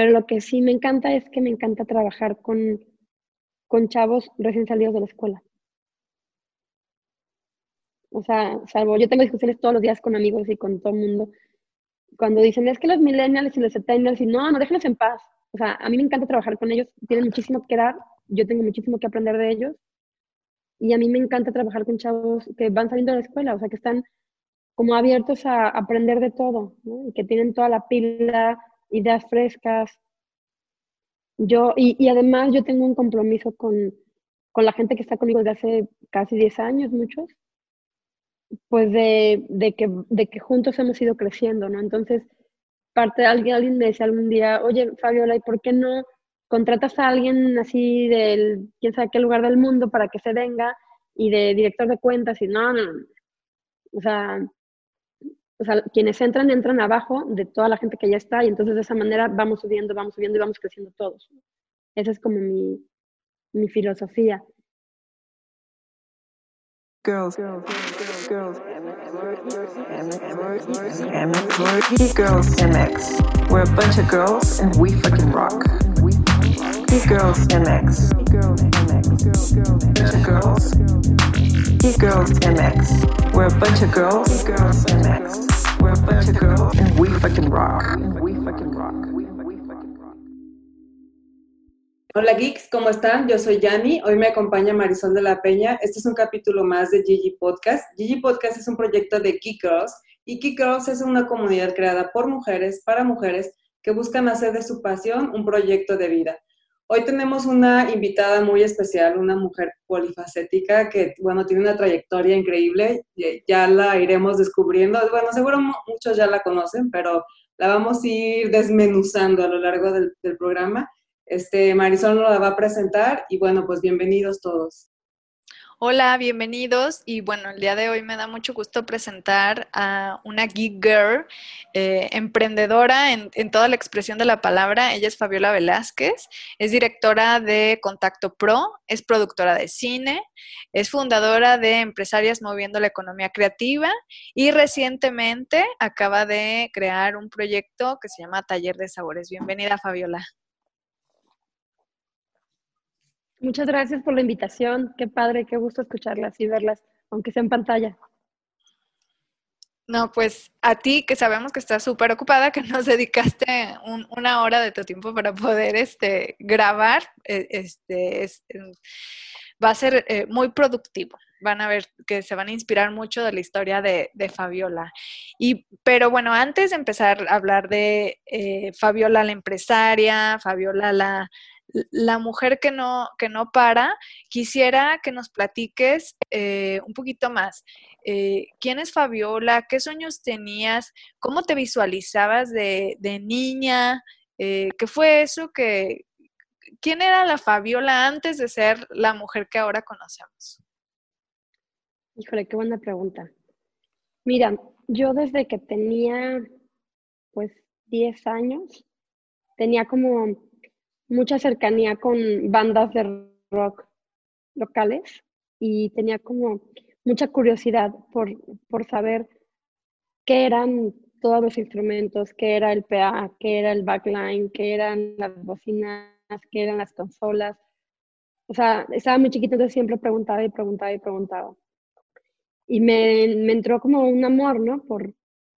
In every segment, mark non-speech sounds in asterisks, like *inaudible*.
Pero lo que sí me encanta es que me encanta trabajar con, con chavos recién salidos de la escuela. O sea, salvo, yo tengo discusiones todos los días con amigos y con todo el mundo. Cuando dicen, es que los millennials y los centennials, y no, no, déjenlos en paz. O sea, a mí me encanta trabajar con ellos, tienen muchísimo que dar, yo tengo muchísimo que aprender de ellos. Y a mí me encanta trabajar con chavos que van saliendo de la escuela, o sea, que están como abiertos a aprender de todo. Y que tienen toda la pila, ideas frescas. Yo, y, además yo tengo un compromiso con, con la gente que está conmigo desde hace casi 10 años, muchos, pues de, de, que, de que juntos hemos ido creciendo, ¿no? Entonces, parte de alguien, alguien me decía algún día, oye, Fabiola, ¿y por qué no contratas a alguien así del, quién sabe qué lugar del mundo para que se venga y de director de cuentas? Y no, no, no. O sea, o sea, quienes entran, entran abajo de toda la gente que ya está y entonces de esa manera vamos subiendo, vamos subiendo y vamos creciendo todos. Esa es como mi, mi filosofía. Girls, girls, girls, girls, girls, MX. We're a bunch of girls and we fucking rock. Geek Girls MX. Girls MX. Bunch girls. Geek Girls MX. We're a bunch of girls. Girls MX. We're a bunch of girls and we fucking rock. We fucking rock. Hola geeks, ¿cómo están? Yo soy Yani, hoy me acompaña Marisol de la Peña. Este es un capítulo más de Gigi Podcast. Gigi Podcast es un proyecto de Geek Girls y Geek Girls es una comunidad creada por mujeres, para mujeres, que buscan hacer de su pasión un proyecto de vida. Hoy tenemos una invitada muy especial, una mujer polifacética que, bueno, tiene una trayectoria increíble, ya la iremos descubriendo. Bueno, seguro muchos ya la conocen, pero la vamos a ir desmenuzando a lo largo del, del programa. Este, Marisol nos la va a presentar y bueno, pues bienvenidos todos. Hola, bienvenidos. Y bueno, el día de hoy me da mucho gusto presentar a una geek girl, eh, emprendedora en, toda la expresión de la palabra. Ella es Fabiola Velázquez, es directora de Contacto Pro, es productora de cine, es fundadora de Empresarias Moviendo la Economía Creativa y recientemente acaba de crear un proyecto que se llama Taller de Sabores. Bienvenida, Fabiola. Muchas gracias por la invitación. Qué padre, qué gusto escucharlas y verlas, aunque sea en pantalla. No, pues a ti que sabemos que estás súper ocupada, que nos *laughs* dedicaste una hora de tu tiempo para poder este, grabar, e, este, va a ser eh, muy productivo. Van a ver que se van a inspirar mucho de la historia de, Fabiola. Y, pero bueno, antes de empezar a hablar de eh, Fabiola la empresaria, Fabiola la, la mujer que no, que no para, quisiera que nos platiques eh, un poquito más. Eh, ¿Quién es Fabiola? ¿Qué sueños tenías? ¿Cómo te visualizabas de, niña? Eh, ¿Qué fue eso que... ¿Quién era la Fabiola antes de ser la mujer que ahora conocemos? Híjole, qué buena pregunta. Mira, yo desde que tenía pues 10 años, tenía como mucha cercanía con bandas de rock locales y tenía como mucha curiosidad por, por saber qué eran todos los instrumentos, qué era el PA, qué era el backline, qué eran las bocinas, qué eran las consolas. O sea, estaba muy chiquito, entonces siempre preguntaba y preguntaba y preguntaba. Y me, me entró como un amor, ¿no? Por,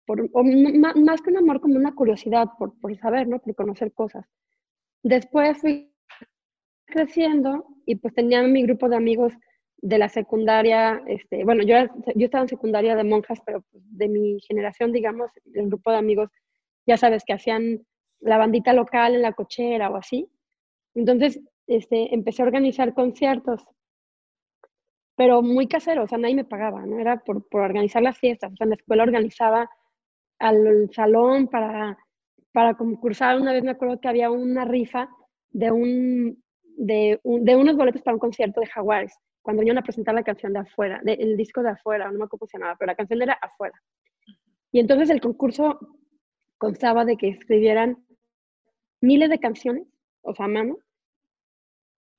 por, más que un amor, como una curiosidad por, por saber, ¿no? Por conocer cosas. Después fui creciendo y pues tenía mi grupo de amigos de la secundaria, este, bueno, yo, yo estaba en secundaria de monjas, pero pues, de mi generación, digamos, el grupo de amigos, ya sabes, que hacían la bandita local en la cochera o así. Entonces, este, empecé a organizar conciertos, pero muy caseros, o sea, nadie me pagaba, ¿no? Era por, por organizar las fiestas, o sea, en la escuela organizaba al salón para para concursar, una vez me acuerdo que había una rifa de, un, de, de unos boletos para un concierto de Jaguares, cuando venían a presentar la canción de afuera, el disco de afuera, no me acuerdo cómo se llamaba, pero la canción era afuera. Y entonces el concurso constaba de que escribieran miles de canciones, o sea, a mano,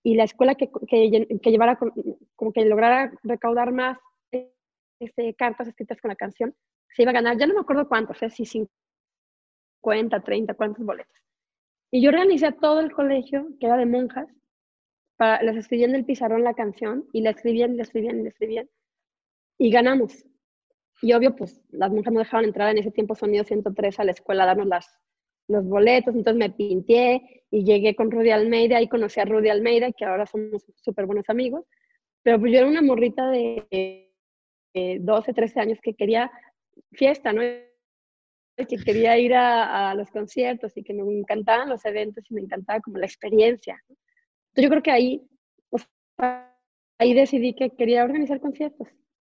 y la escuela que, que, llevara, como que lograra recaudar más este, cartas escritas con la canción, se iba a ganar, ya no me acuerdo cuántos, ¿eh? si 50, 30, cuántos boletos. Y yo organizé a todo el colegio, que era de monjas, para, les escribían en el pizarrón la canción y la escribían, la escribían, la escribían. Y ganamos. Y obvio, pues las monjas no dejaban entrar en ese tiempo Sonido 103 a la escuela a darnos las, los boletos, entonces me pinté y llegué con Rudy Almeida y conocí a Rudy Almeida, que ahora somos súper buenos amigos. Pero pues yo era una morrita de 12, 13 años que quería fiesta, ¿no? Que quería ir a, los conciertos y que me encantaban los eventos y me encantaba como la experiencia. Entonces yo creo que ahí, ahí decidí que quería organizar conciertos.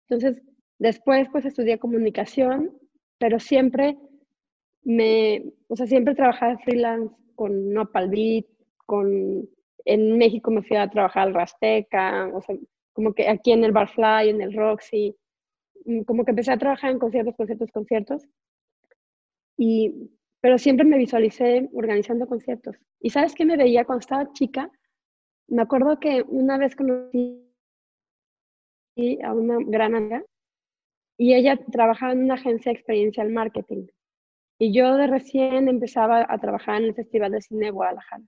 Entonces después pues estudié comunicación, pero siempre me, o sea, siempre trabajaba freelance con Nopal Beat, con, en México me fui a trabajar al Rasteca, o sea, como que aquí en el Barfly, en el Roxy, mm, como que empecé a trabajar en conciertos, conciertos, conciertos, y, pero siempre me visualicé organizando conciertos. ¿Y sabes qué me veía cuando estaba chica? Me acuerdo que una vez conocí a una gran amiga y ella trabajaba en una agencia de experiencial marketing. Y yo de recién empezaba a trabajar en el Festival de Cine Guadalajara.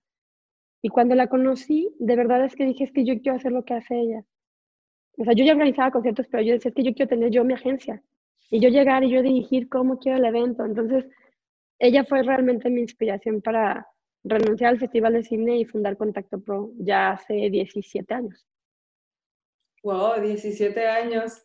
Y cuando la conocí, de verdad es que dije, es que yo quiero hacer lo que hace ella. O sea, yo ya organizaba conciertos, pero yo decía, es que yo quiero tener yo mi agencia. Y yo llegar y yo dirigir cómo quiero el evento. Entonces, ella fue realmente mi inspiración para renunciar al Festival de Cine y fundar Contacto Pro ya hace 17 años. Wow, 17 años.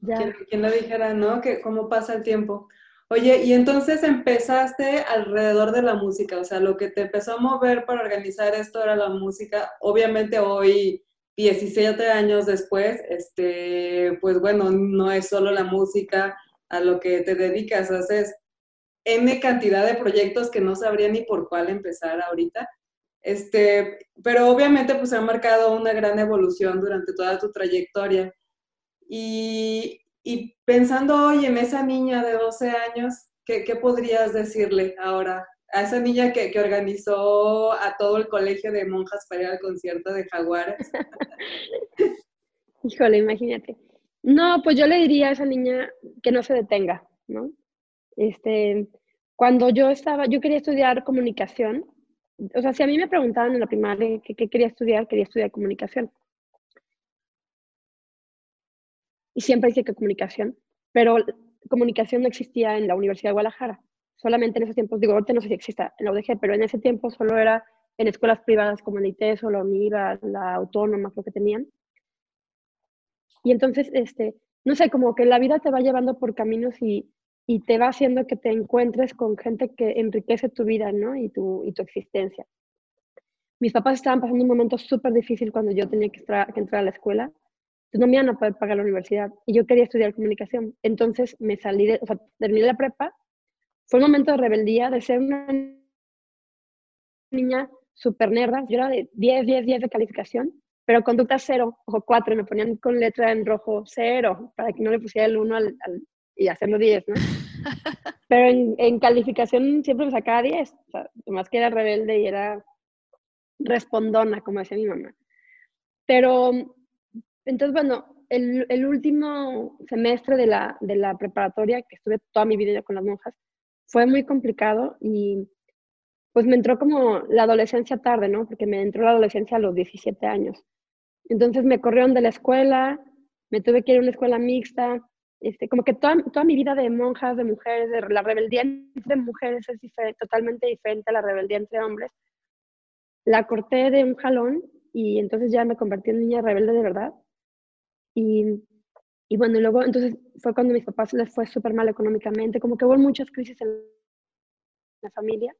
Ya. ¿Quién, lo dijera, no? Que cómo pasa el tiempo. Oye, y entonces empezaste alrededor de la música, o sea, lo que te empezó a mover para organizar esto era la música. Obviamente hoy 17 años después, este, pues bueno, no es solo la música a lo que te dedicas, haces N cantidad de proyectos que no sabría ni por cuál empezar ahorita. Este, pero obviamente pues ha marcado una gran evolución durante toda tu trayectoria. Y, pensando hoy en esa niña de 12 años, ¿qué, qué podrías decirle ahora a esa niña que, que, organizó a todo el colegio de monjas para ir al concierto de Jaguares? *laughs* Híjole, imagínate. No, pues yo le diría a esa niña que no se detenga, ¿no? Este, cuando yo estaba, yo quería estudiar comunicación, o sea, si a mí me preguntaban en la primaria qué, qué quería estudiar, quería estudiar comunicación. Y siempre dije que comunicación, pero comunicación no existía en la Universidad de Guadalajara solamente en esos tiempos, digo, ahorita no sé si exista en la UDG, pero en ese tiempo solo era en escuelas privadas como el ITES o la UNIVA, la Autónoma, creo que tenían. Y entonces, este, no sé, como que la vida te va llevando por caminos y, y te va haciendo que te encuentres con gente que enriquece tu vida, ¿no? Y tu, y tu existencia. Mis papás estaban pasando un momento súper difícil cuando yo tenía que, entrar a la escuela. No me iban a poder pagar la universidad y yo quería estudiar comunicación. Entonces me salí de, o sea, terminé la prepa fue un momento de rebeldía, de ser una niña súper nerda. Yo era de 10, 10, 10 de calificación, pero conducta 0 o 4. Me ponían con letra en rojo 0 para que no le pusiera el 1 al, y hacerlo 10, ¿no? *laughs* Pero en, en, calificación siempre me sacaba 10. O sea, más que era rebelde y era respondona, como decía mi mamá. Pero, entonces, bueno, el, el último semestre de la, de la preparatoria, que estuve toda mi vida con las monjas, fue muy complicado y pues me entró como la adolescencia tarde, ¿no? Porque me entró la adolescencia a los 17 años. Entonces me corrieron de la escuela, me tuve que ir a una escuela mixta, este, como que toda, toda mi vida de monjas, de mujeres, de la rebeldía entre mujeres es totalmente diferente a la rebeldía entre hombres. La corté de un jalón y entonces ya me convertí en niña rebelde de verdad. Y y bueno, luego entonces fue cuando a mis papás les fue súper mal económicamente, como que hubo muchas crisis en la familia.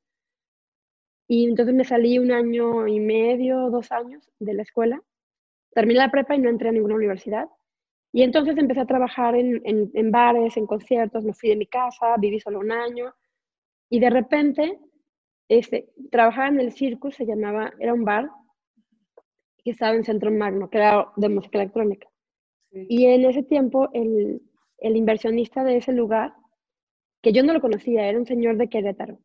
Y entonces me salí un año y medio, dos años de la escuela. Terminé la prepa y no entré a ninguna universidad. Y entonces empecé a trabajar en, en, bares, en conciertos, me fui de mi casa, viví solo un año. Y de repente, este, trabajaba en el Circus, se llamaba, era un bar que estaba en Centro Magno, que era de música electrónica. Y en ese tiempo, el, el, inversionista de ese lugar, que yo no lo conocía, era un señor de Querétaro,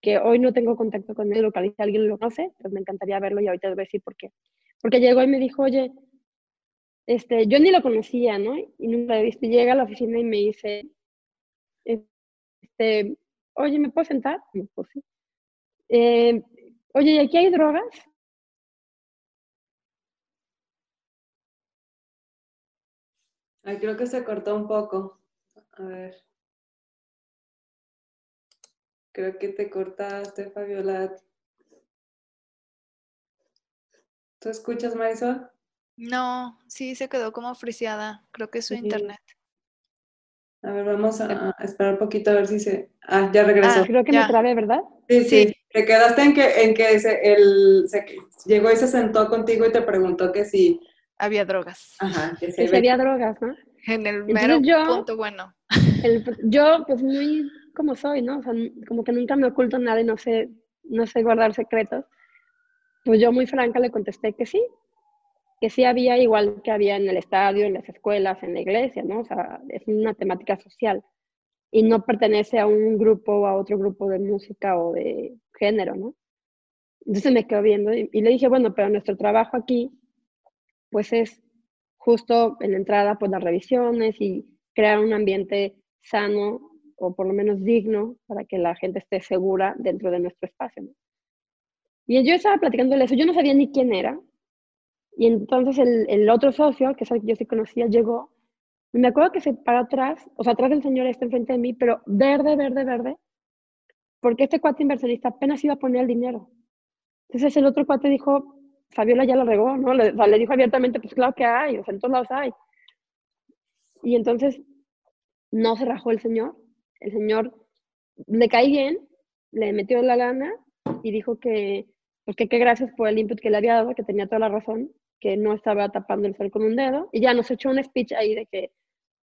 que hoy no tengo contacto con él, si alguien lo conoce, pues me encantaría verlo y ahorita voy a decir por qué. Porque llegó y me dijo, oye, este, yo ni lo conocía, ¿no? Y nunca lo he visto. Llega a la oficina y me dice, este, oye, ¿me puedo sentar? Pues sí. Eh, oye, ¿y aquí hay drogas? Ay, creo que se cortó un poco. A ver. Creo que te cortaste, Fabiola. ¿Tú escuchas, Marisol? No, sí, se quedó como friseada. Creo que es su internet. A ver, vamos a, esperar un poquito a ver si se... Ah, ya regresó. Ah, creo que me trabe, ¿verdad? Sí, sí. Te quedaste en que, en que él se, llegó y se sentó contigo y te preguntó que si... Había drogas. Ajá, que, si había drogas, ¿no? En el mero punto bueno. yo, pues muy como soy, ¿no? O sea, como que nunca me oculto nada y no sé, no sé guardar secretos. Pues yo muy franca le contesté que sí, que sí había igual que había en el estadio, en las escuelas, en la iglesia, ¿no? O sea, es una temática social y no pertenece a un grupo o a otro grupo de música o de género, ¿no? Entonces me quedo viendo y, le dije, bueno, pero nuestro trabajo aquí, pues es justo en entrada, pues las revisiones y crear un ambiente sano o por lo menos digno para que la gente esté segura dentro de nuestro espacio. Y yo estaba platicándole eso, yo no sabía ni quién era, y entonces el, otro socio, que es el que yo sí conocía, llegó. Me acuerdo que se paró atrás, o sea, atrás del señor está enfrente de mí, pero verde, verde, verde, porque este cuate inversionista apenas iba a poner el dinero. Entonces el otro cuate dijo, Fabiola ya lo regó, ¿no? Le, dijo abiertamente, pues claro que hay, o sea, en todos lados hay. Y entonces no se rajó el señor. El señor le caí bien, le metió la lana y dijo que, pues que qué gracias por el input que le había dado, que tenía toda la razón, que no estaba tapando el sol con un dedo, y ya nos echó un speech ahí de que,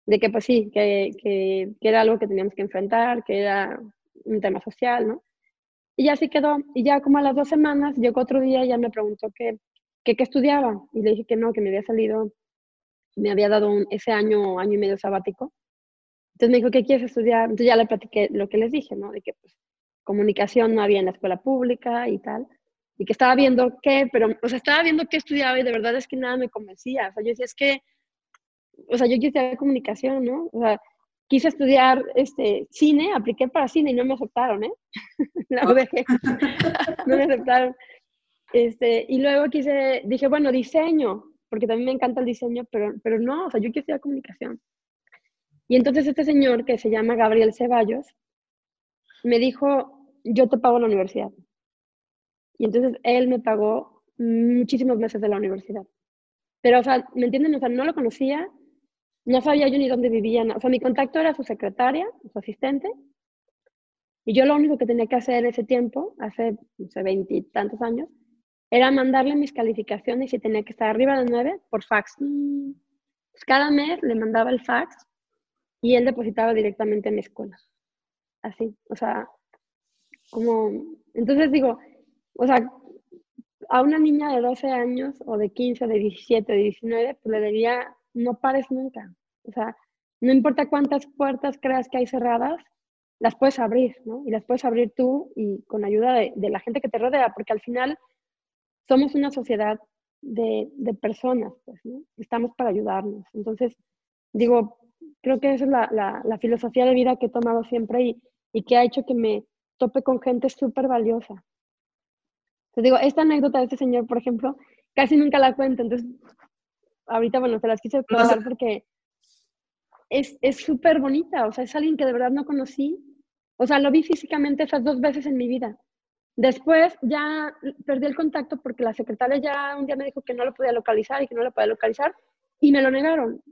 de que pues sí, que, que, que era algo que teníamos que enfrentar, que era un tema social, ¿no? Y ya así quedó. Y ya como a las dos semanas, llegó otro día y ya me preguntó qué que, estudiaba. Y le dije que no, que me había salido, me había dado un, ese año, año y medio sabático. Entonces me dijo, ¿qué quieres estudiar? Entonces ya le platiqué lo que les dije, ¿no? De que pues comunicación no había en la escuela pública y tal y que estaba viendo qué, pero, o sea, estaba viendo qué estudiaba y de verdad es que nada me convencía. O sea, yo decía, es que, o sea, yo quise comunicación, ¿no? O sea, quise estudiar este, cine, apliqué para cine y no me aceptaron, ¿eh? *laughs* La UDG. no me aceptaron. Este, y luego quise, dije, bueno, diseño, porque también me encanta el diseño, pero, pero no, o sea, yo quise estudiar comunicación. Y entonces este señor, que se llama Gabriel Ceballos, me dijo, yo te pago la universidad. Y entonces él me pagó muchísimos meses de la universidad. Pero, o sea, ¿me entienden? O sea, no lo conocía, no sabía yo ni dónde vivía. O sea, mi contacto era su secretaria, su asistente. Y yo lo único que tenía que hacer en ese tiempo, hace, no sé, veintitantos años, era mandarle mis calificaciones y tenía que estar arriba de nueve por fax. Pues cada mes le mandaba el fax y él depositaba directamente en mi escuela. Así, o sea, como... Entonces digo, o sea, a una niña de 12 años o de 15, de 17, de 19, pues le diría, no pares nunca. O sea, no importa cuántas puertas creas que hay cerradas, las puedes abrir, ¿no? Y las puedes abrir tú y con ayuda de, la gente que te rodea, porque al final somos una sociedad de, personas, pues, ¿no? Estamos para ayudarnos. Entonces, digo, creo que esa es la, filosofía de vida que he tomado siempre y, que ha hecho que me tope con gente súper valiosa. Te digo, esta anécdota de este señor, por ejemplo, casi nunca la cuento, entonces ahorita, bueno, te las quise contar porque es súper bonita, o sea, es alguien que de verdad no conocí, o sea, lo vi físicamente esas dos veces en mi vida. Después ya perdí el contacto porque la secretaria ya un día me dijo que no lo podía localizar y que no lo podía localizar y me lo negaron.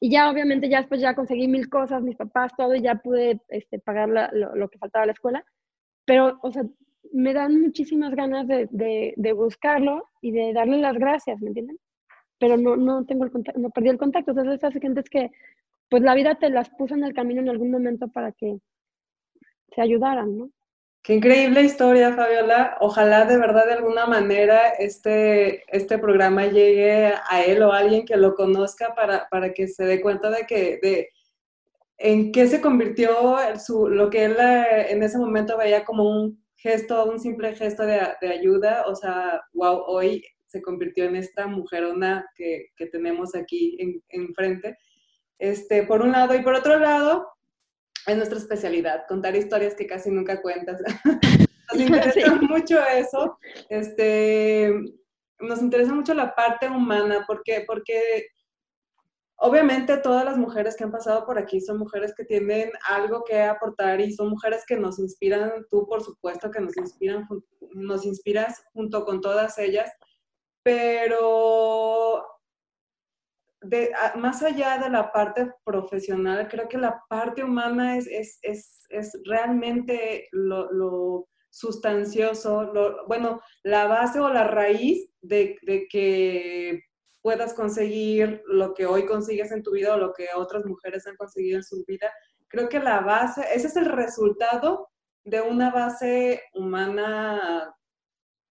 Y ya obviamente ya después ya conseguí mil cosas, mis papás, todo, y ya pude este, pagar lo, lo, que faltaba a la escuela. Pero, o sea, me dan muchísimas ganas de, de, buscarlo y de darle las gracias, ¿me entienden? Pero no, no tengo el no perdí el contacto. Entonces, esas es que, pues la vida te las puso en el camino en algún momento para que se ayudaran. Qué increíble historia, Fabiola. Ojalá de verdad de alguna manera este, este programa llegue a él o a alguien que lo conozca para, para que se dé cuenta de que de en qué se convirtió su, lo que él eh, en ese momento veía como un gesto, un simple gesto de, ayuda, o sea, wow, hoy se convirtió en esta mujerona que, que tenemos aquí enfrente. este, por un lado, y por otro lado, es nuestra especialidad, contar historias que casi nunca cuentas. *laughs* nos interesa mucho eso. Este, nos interesa mucho la parte humana, porque, porque obviamente todas las mujeres que han pasado por aquí son mujeres que tienen algo que aportar y son mujeres que nos inspiran, tú por supuesto que nos inspiran, nos inspiras junto con todas ellas, pero de, más allá de la parte profesional, creo que la parte humana es, es, es, es realmente lo, sustancioso, bueno, la base o la raíz de, de, que puedas conseguir lo que hoy consigues en tu vida o lo que otras mujeres han conseguido en su vida. Creo que la base, ese es el resultado de una base humana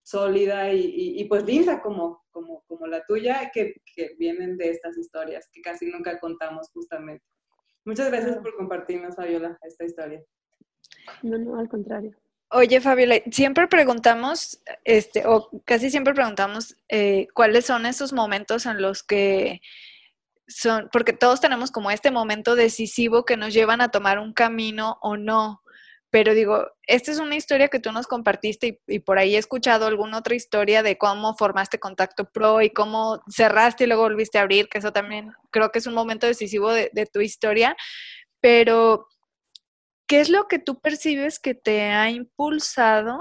sólida y, y, pues linda como, como, como la tuya, que, que, vienen de estas historias que casi nunca contamos justamente. Muchas gracias por compartirnos, Fabiola, esta historia. No, no, al contrario. Oye, Fabiola, siempre preguntamos, este, o casi siempre preguntamos, eh, cuáles son esos momentos en los que son, porque todos tenemos como este momento decisivo que nos llevan a tomar un camino o no. Pero digo, esta es una historia que tú nos compartiste y, por ahí he escuchado alguna otra historia de cómo formaste contacto pro y cómo cerraste y luego volviste a abrir, que eso también creo que es un momento decisivo de, tu historia. Pero, ¿qué es lo que tú percibes que te ha impulsado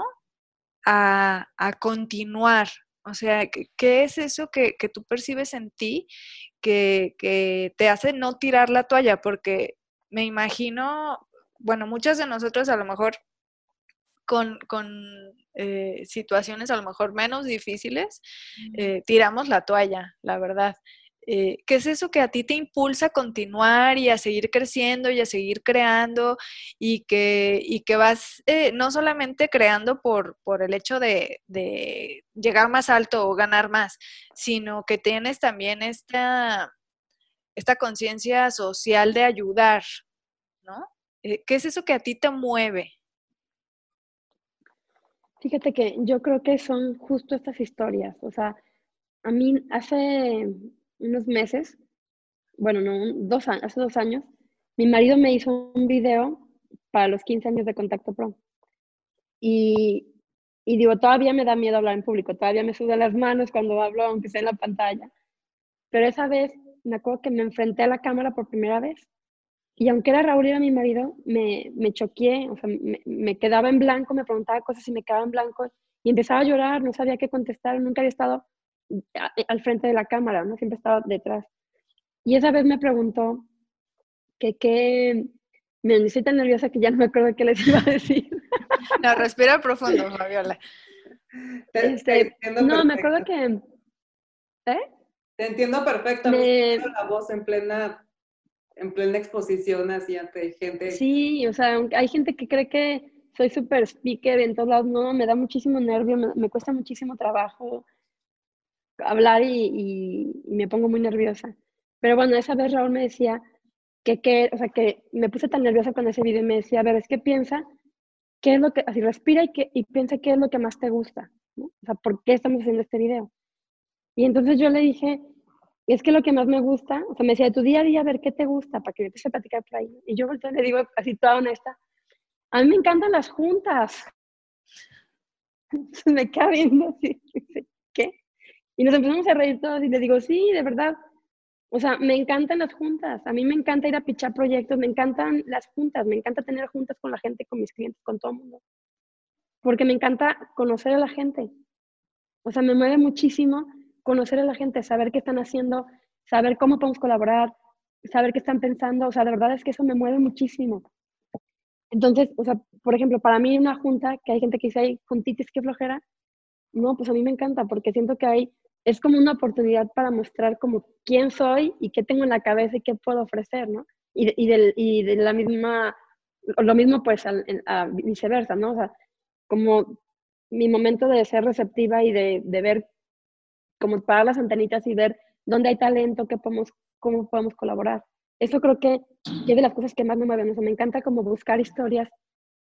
a, continuar? O sea, ¿qué, es eso que, tú percibes en ti que, que te hace no tirar la toalla? Porque me imagino bueno, muchas de nosotros a lo mejor con, eh, situaciones a lo mejor menos difíciles, eh, tiramos la toalla, la verdad. Eh, ¿Qué es eso que a ti te impulsa a continuar y a seguir creciendo y a seguir creando y que, y que vas no solamente creando por, por el hecho de, de, llegar más alto o ganar más, sino que tienes también esta, esta conciencia social de ayudar, ¿no? Eh, ¿Qué es eso que a ti te mueve? Fíjate que yo creo que son justo estas historias. O sea, a mí hace unos meses, bueno, no, dos hace dos años, mi marido me hizo un video para los 15 años de Contacto Pro. Y, y digo, todavía me da miedo hablar en público, todavía me sudan las manos cuando hablo, aunque sea en la pantalla. Pero esa vez me acuerdo que me enfrenté a la cámara por primera vez y aunque era Raúl y era mi marido, me, me choqué, o sea, me, quedaba en blanco, me preguntaba cosas y me quedaba en blanco y empezaba a llorar, no sabía qué contestar, nunca había estado al frente de la cámara, ¿no? Siempre estaba detrás. Y esa vez me preguntó que qué, me estoy tan nerviosa que ya no me acuerdo qué les iba a decir. *laughs* No, respira profundo, Fabiola. Este, no, me acuerdo que... ¿Eh? Te entiendo perfectamente me... la voz en plena en plena exposición así ante gente. Sí, o sea, hay gente que cree que soy súper speaker en todos lados, no, me da muchísimo nervio, me, cuesta muchísimo trabajo hablar y, me pongo muy nerviosa. Pero bueno, esa vez Raúl me decía que, que, o sea, que me puse tan nerviosa con ese video y me decía, a ver, es que piensa, ¿qué es lo que, así respira y, que, y piensa qué es lo que más te gusta, O sea, ¿por qué estamos haciendo este video? Y entonces yo le dije, es que lo que más me gusta, o sea, me decía, de tu día a día, a ver qué te gusta, para que yo te a platicar por ahí. Y yo le digo así toda honesta, a mí me encantan las juntas. *laughs* me queda viendo así, ¿qué? Y nos empezamos a reír todos y le digo, sí, de verdad. O sea, me encantan las juntas. A mí me encanta ir a pichar proyectos, me encantan las juntas, me encanta tener juntas con la gente, con mis clientes, con todo el mundo. Porque me encanta conocer a la gente. O sea, me mueve muchísimo conocer a la gente, saber qué están haciendo, saber cómo podemos colaborar, saber qué están pensando, o sea, de verdad es que eso me mueve muchísimo. Entonces, o sea, por ejemplo, para mí una junta, que hay gente que dice, hay juntitis, qué flojera, no, pues a mí me encanta porque siento que hay, es como una oportunidad para mostrar como quién soy y qué tengo en la cabeza y qué puedo ofrecer, ¿no? Y y de, y de la misma, lo mismo pues a, viceversa, ¿no? O sea, como mi momento de ser receptiva y de, de ver como parar las antenitas y ver dónde hay talento, qué podemos, cómo podemos colaborar. Eso creo que es de las cosas que más me mueven. O me encanta como buscar historias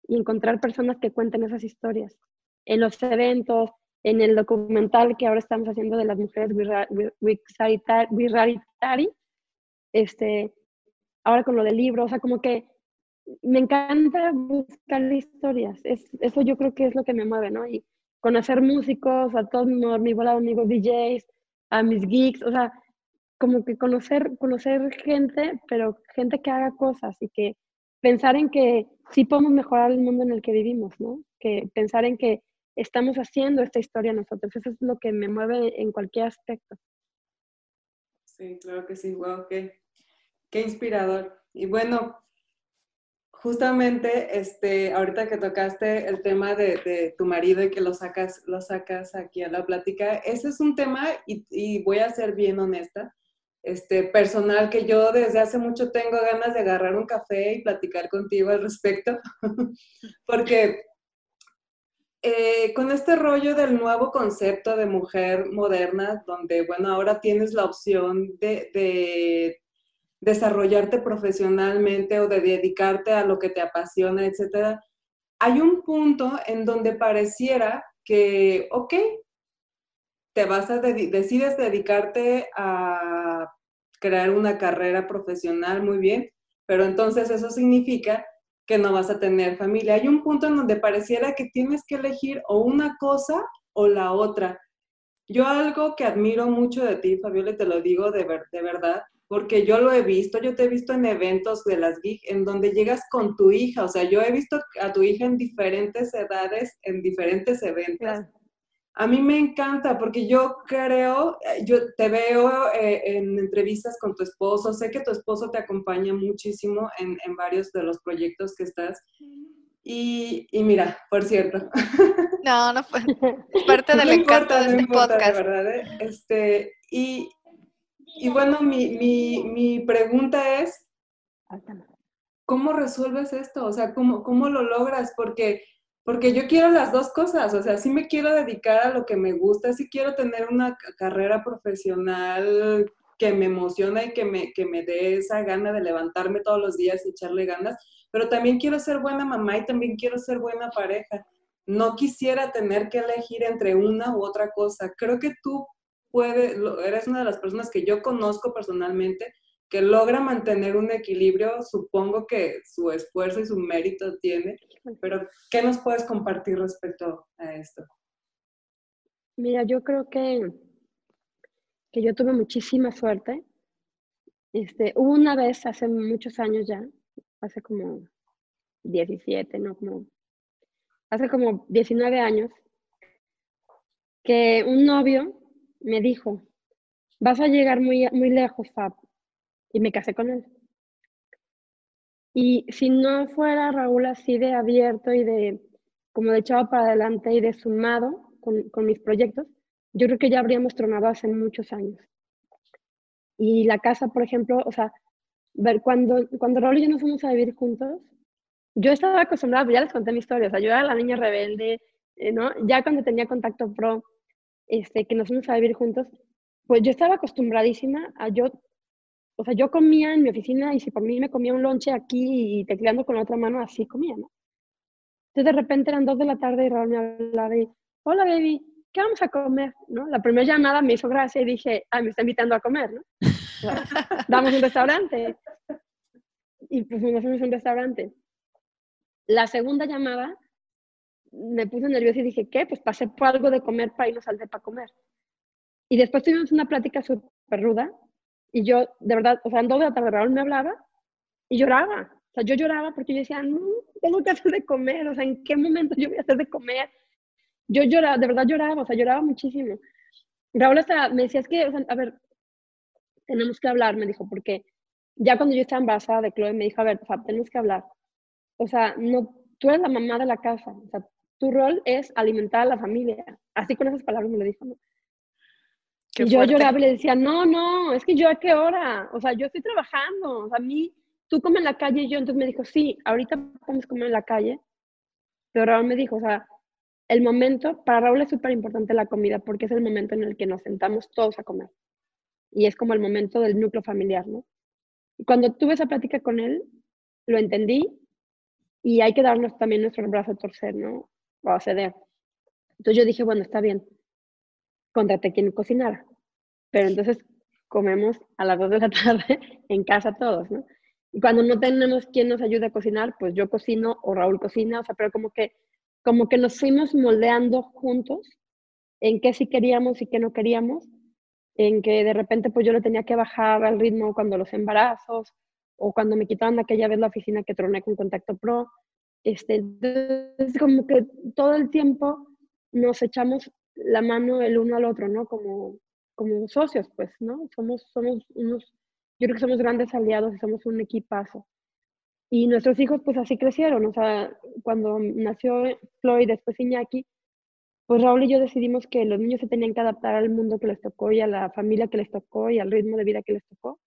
y encontrar personas que cuenten esas historias. En los eventos, en el documental que ahora estamos haciendo de las mujeres Wixaritari, este, ahora con lo del libro, o sea, como que me encanta buscar historias. Es, eso yo creo que es lo que me mueve, ¿no? Y conocer músicos, a todos mi bola de amigos DJs, a mis geeks, o sea, como que conocer, conocer gente, pero gente que haga cosas y que pensar en que sí podemos mejorar el mundo en el que vivimos, ¿no? Que pensar en que estamos haciendo esta historia nosotros. Eso es lo que me mueve en cualquier aspecto. Sí, claro que sí. Wow, qué, qué inspirador. Y bueno, justamente, este, ahorita que tocaste el tema de, tu marido y que lo sacas, lo sacas aquí a la plática, ese es un tema, y, voy a ser bien honesta, este, personal, que yo desde hace mucho tengo ganas de agarrar un café y platicar contigo al respecto, *laughs* porque eh, con este rollo del nuevo concepto de mujer moderna, donde, bueno, ahora tienes la opción de desarrollarte profesionalmente o de dedicarte a lo que te apasiona, etcétera, hay un punto en donde pareciera que, ok, te vas a decides dedicarte a crear una carrera profesional muy bien, pero entonces eso significa que no vas a tener familia. Hay un punto en donde pareciera que tienes que elegir o una cosa o la otra. Yo algo que admiro mucho de ti, Fabiola, te lo digo de, de verdad, porque yo lo he visto, yo te he visto en eventos de las geek en donde llegas con tu hija, o sea, yo he visto a tu hija en diferentes edades, en diferentes eventos. A mí me encanta porque yo creo, eh, yo te veo eh, en entrevistas con tu esposo, sé que tu esposo te acompaña muchísimo en, en varios de los proyectos que estás. Y, y, mira, por cierto. No, no fue *laughs* parte del encanto de este podcast. verdad, ¿eh? este, y, y bueno, mi, pregunta es, ¿cómo resuelves esto? O sea, ¿cómo, cómo lo logras? Porque, porque yo quiero las dos cosas, o sea, sí me quiero dedicar a lo que me gusta, sí quiero tener una carrera profesional que me emociona y que me, que me dé esa gana de levantarme todos los días y echarle ganas, pero también quiero ser buena mamá y también quiero ser buena pareja. No quisiera tener que elegir entre una u otra cosa. Creo que tú puede, eres una de las personas que yo conozco personalmente que logra mantener un equilibrio, supongo que su esfuerzo y su mérito tiene, pero ¿qué nos puedes compartir respecto a esto? Mira, yo creo que, que yo tuve muchísima suerte. Este, hubo una vez hace muchos años ya, hace como 17, no como, hace como 19 años, que un novio me dijo, vas a llegar muy, muy lejos, Fab. Y me casé con él. Y si no fuera Raúl así de abierto y de como de echado para adelante y de sumado con, con mis proyectos, yo creo que ya habríamos tronado hace muchos años. Y la casa, por ejemplo, o sea, ver, cuando, cuando Raúl y yo nos fuimos a vivir juntos, yo estaba acostumbrada, ya les conté mi historia, o sea, yo era la niña rebelde, eh, ¿no? Ya cuando tenía contacto pro, este, que nos fuimos a vivir juntos, pues yo estaba acostumbradísima a yo, o sea, yo comía en mi oficina y si por mí me comía un lonche aquí y tecleando con la otra mano, así comía, ¿no? Entonces de repente eran dos de la tarde y Raúl me hablaba y, hola baby, ¿qué vamos a comer? ¿No? La primera llamada me hizo gracia y dije, ay, me está invitando a comer, ¿no? *laughs* Vamos a un restaurante. Y pues nos fuimos a un restaurante. La segunda llamada me puse nerviosa y dije, ¿qué? Pues pasé por algo de comer para irnos al para comer. Y después tuvimos una plática súper ruda y yo, de verdad, o sea, en dos de la tarde Raúl me hablaba y lloraba. O sea, yo lloraba porque yo decía, no, tengo que hacer de comer, o sea, ¿en qué momento yo voy a hacer de comer? Yo lloraba, de verdad lloraba, o sea, lloraba muchísimo. Raúl hasta me decía, es que, o sea, a ver, tenemos que hablar, me dijo, porque ya cuando yo estaba embarazada de Chloe, me dijo, a ver, o sea, tenemos que hablar. O sea, no, tú eres la mamá de la casa, o sea, tu rol es alimentar a la familia. Así con esas palabras me lo dijo, ¿no? y yo lloraba y le decía, no, no, es que yo a qué hora, o sea, yo estoy trabajando, o sea, a mí, tú comes en la calle y yo, entonces me dijo, sí, ahorita podemos comer en la calle, pero Raúl me dijo, o sea, el momento, para Raúl es súper importante la comida porque es el momento en el que nos sentamos todos a comer. Y es como el momento del núcleo familiar, ¿no? Y cuando tuve esa plática con él, lo entendí y hay que darnos también nuestro brazo a torcer, ¿no? O a ceder. Entonces yo dije, bueno, está bien, contraté quien cocinara. Pero entonces comemos a las 2 de la *laughs* tarde en casa todos, ¿no? cuando no tenemos quien nos ayude a cocinar, pues yo cocino o Raúl cocina, o sea, pero como que, como que nos fuimos moldeando juntos en qué sí queríamos y qué no queríamos, en que de repente pues yo le tenía que bajar al ritmo cuando los embarazos o cuando me quitaban aquella vez la oficina que troné con Contacto Pro. Este, entonces, como que todo el tiempo nos echamos la mano el uno al otro, ¿no? Como, como socios, pues, ¿no? Somos, somos unos yo creo que somos grandes aliados y somos un equipazo. Y nuestros hijos pues así crecieron, o sea, cuando nació Floyd, después Iñaki, pues Raúl y yo decidimos que los niños se tenían que adaptar al mundo que les tocó y a la familia que les tocó y al ritmo de vida que les tocó.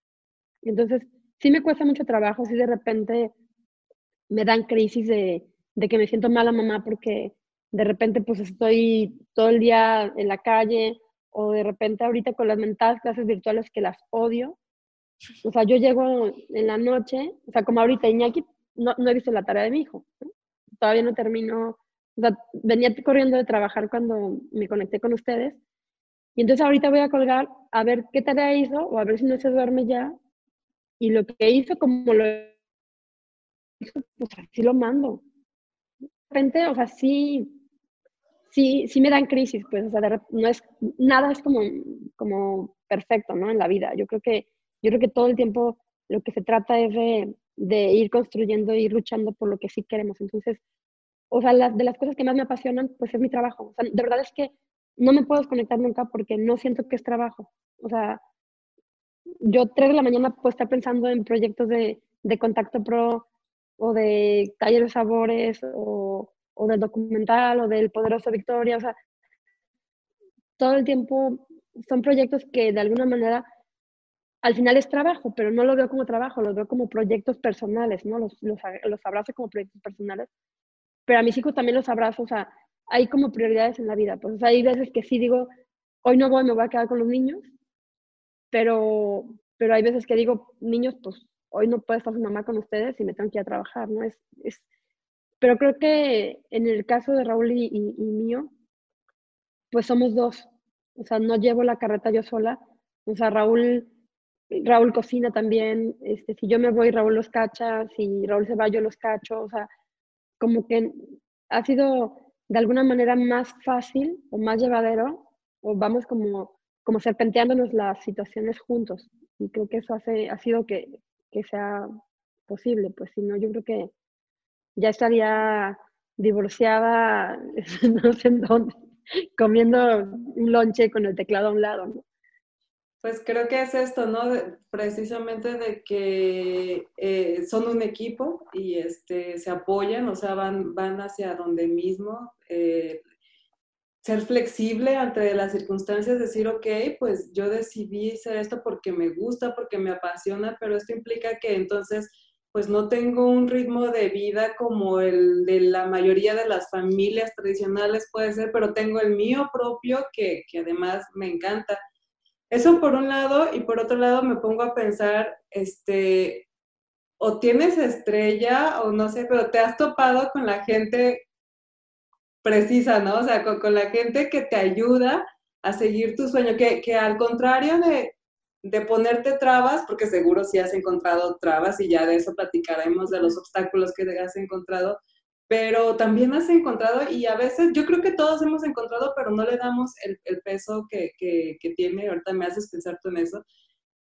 Entonces, sí me cuesta mucho trabajo, si de repente me dan crisis de, de que me siento mala mamá porque de repente pues estoy todo el día en la calle o de repente ahorita con las mentadas clases virtuales que las odio, o sea, yo llego en la noche, o sea, como ahorita Iñaki, no, no he visto la tarea de mi hijo. Todavía no termino, o sea, venía corriendo de trabajar cuando me conecté con ustedes. Y entonces ahorita voy a colgar a ver qué tarea hizo o a ver si no se duerme ya. Y lo que hizo, como lo así lo mando. De repente, o sea, sí, sí, sí me dan crisis, pues, o sea, no es, nada es como, como perfecto, ¿no? En la vida. Yo creo que yo creo que todo el tiempo lo que se trata es de, ir construyendo, ir luchando por lo que sí queremos. Entonces, o sea, las, de las cosas que más me apasionan, pues es mi trabajo. O sea, de verdad es que no me puedo desconectar nunca porque no siento que es trabajo. O sea, yo tres de la mañana puedo estar pensando en proyectos de, de Contacto Pro o de Taller de Sabores o, o del documental o del Poderoso Victoria. O sea, todo el tiempo son proyectos que de alguna manera al final es trabajo, pero no lo veo como trabajo, lo veo como proyectos personales, ¿no? Los, los, los abrazo como proyectos personales, pero a mis hijos también los abrazo, o sea, hay como prioridades en la vida, pues hay veces que sí digo, hoy no voy, me voy a quedar con los niños, pero, pero hay veces que digo, niños, pues hoy no puede estar su mamá con ustedes y me tengo que ir a trabajar, ¿no? Es, es, pero creo que en el caso de Raúl y, y, y mío, pues somos dos, o sea, no llevo la carreta yo sola, o sea, Raúl Raúl cocina también, este, si yo me voy, Raúl los cacha, si Raúl se va, yo los cacho, o sea, como que ha sido de alguna manera más fácil o más llevadero, o vamos como, como serpenteándonos las situaciones juntos, y creo que eso hace, ha sido que, que sea posible, pues si no, yo creo que ya estaría divorciada, *laughs* no sé en dónde, comiendo un lonche con el teclado a un lado. Pues creo que es esto, ¿no? precisamente de que eh, son un equipo y este, se apoyan, o sea, van, van hacia donde mismo. Eh, ser flexible ante las circunstancias, decir, ok, pues yo decidí hacer esto porque me gusta, porque me apasiona, pero esto implica que entonces pues no tengo un ritmo de vida como el de la mayoría de las familias tradicionales puede ser, pero tengo el mío propio que, que además me encanta. Eso por un lado, y por otro lado me pongo a pensar, este, o tienes estrella, o no sé, pero te has topado con la gente precisa, ¿no? O sea, con, la gente que te ayuda a seguir tu sueño, que, que al contrario de, de, ponerte trabas, porque seguro sí has encontrado trabas y ya de eso platicaremos, de los obstáculos que has encontrado, pero también has encontrado, y a veces yo creo que todos hemos encontrado, pero no le damos el, el peso que, que, que, tiene, ahorita me haces pensar tú en eso,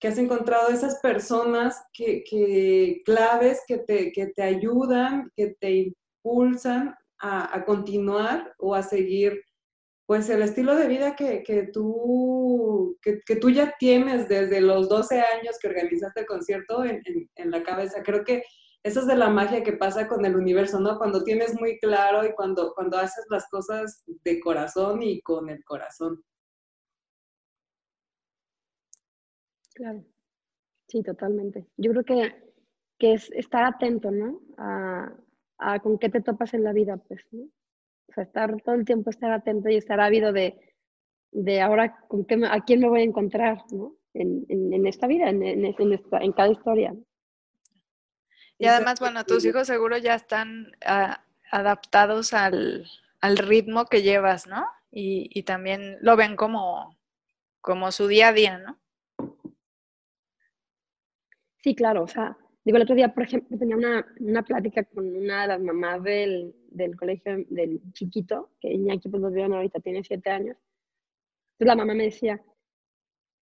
que has encontrado esas personas que, que claves que te, que te ayudan, que te impulsan a, a, continuar o a seguir pues el estilo de vida que, que tú, que, que, tú ya tienes desde los 12 años que organizaste el concierto en, en, en la cabeza. Creo que eso es de la magia que pasa con el universo, ¿no? Cuando tienes muy claro y cuando, cuando haces las cosas de corazón y con el corazón. Claro, sí, totalmente. Yo creo que, que es estar atento, ¿no? A, a, con qué te topas en la vida, pues, ¿no? O sea, estar todo el tiempo, estar atento y estar ávido de, de ahora con qué, a quién me voy a encontrar, ¿no? En, en, en esta vida, en, en, en cada historia. Y además, bueno, tus hijos seguro ya están ah, adaptados al, ritmo que llevas, ¿no? Y, también lo ven como, como su día a día, ¿no? Sí, claro, o sea, digo, el otro día, por ejemplo, tenía una, una plática con una de las mamás del, del colegio del chiquito, que Iñaki pues los vieron ahorita, tiene siete años. Entonces la mamá me decía,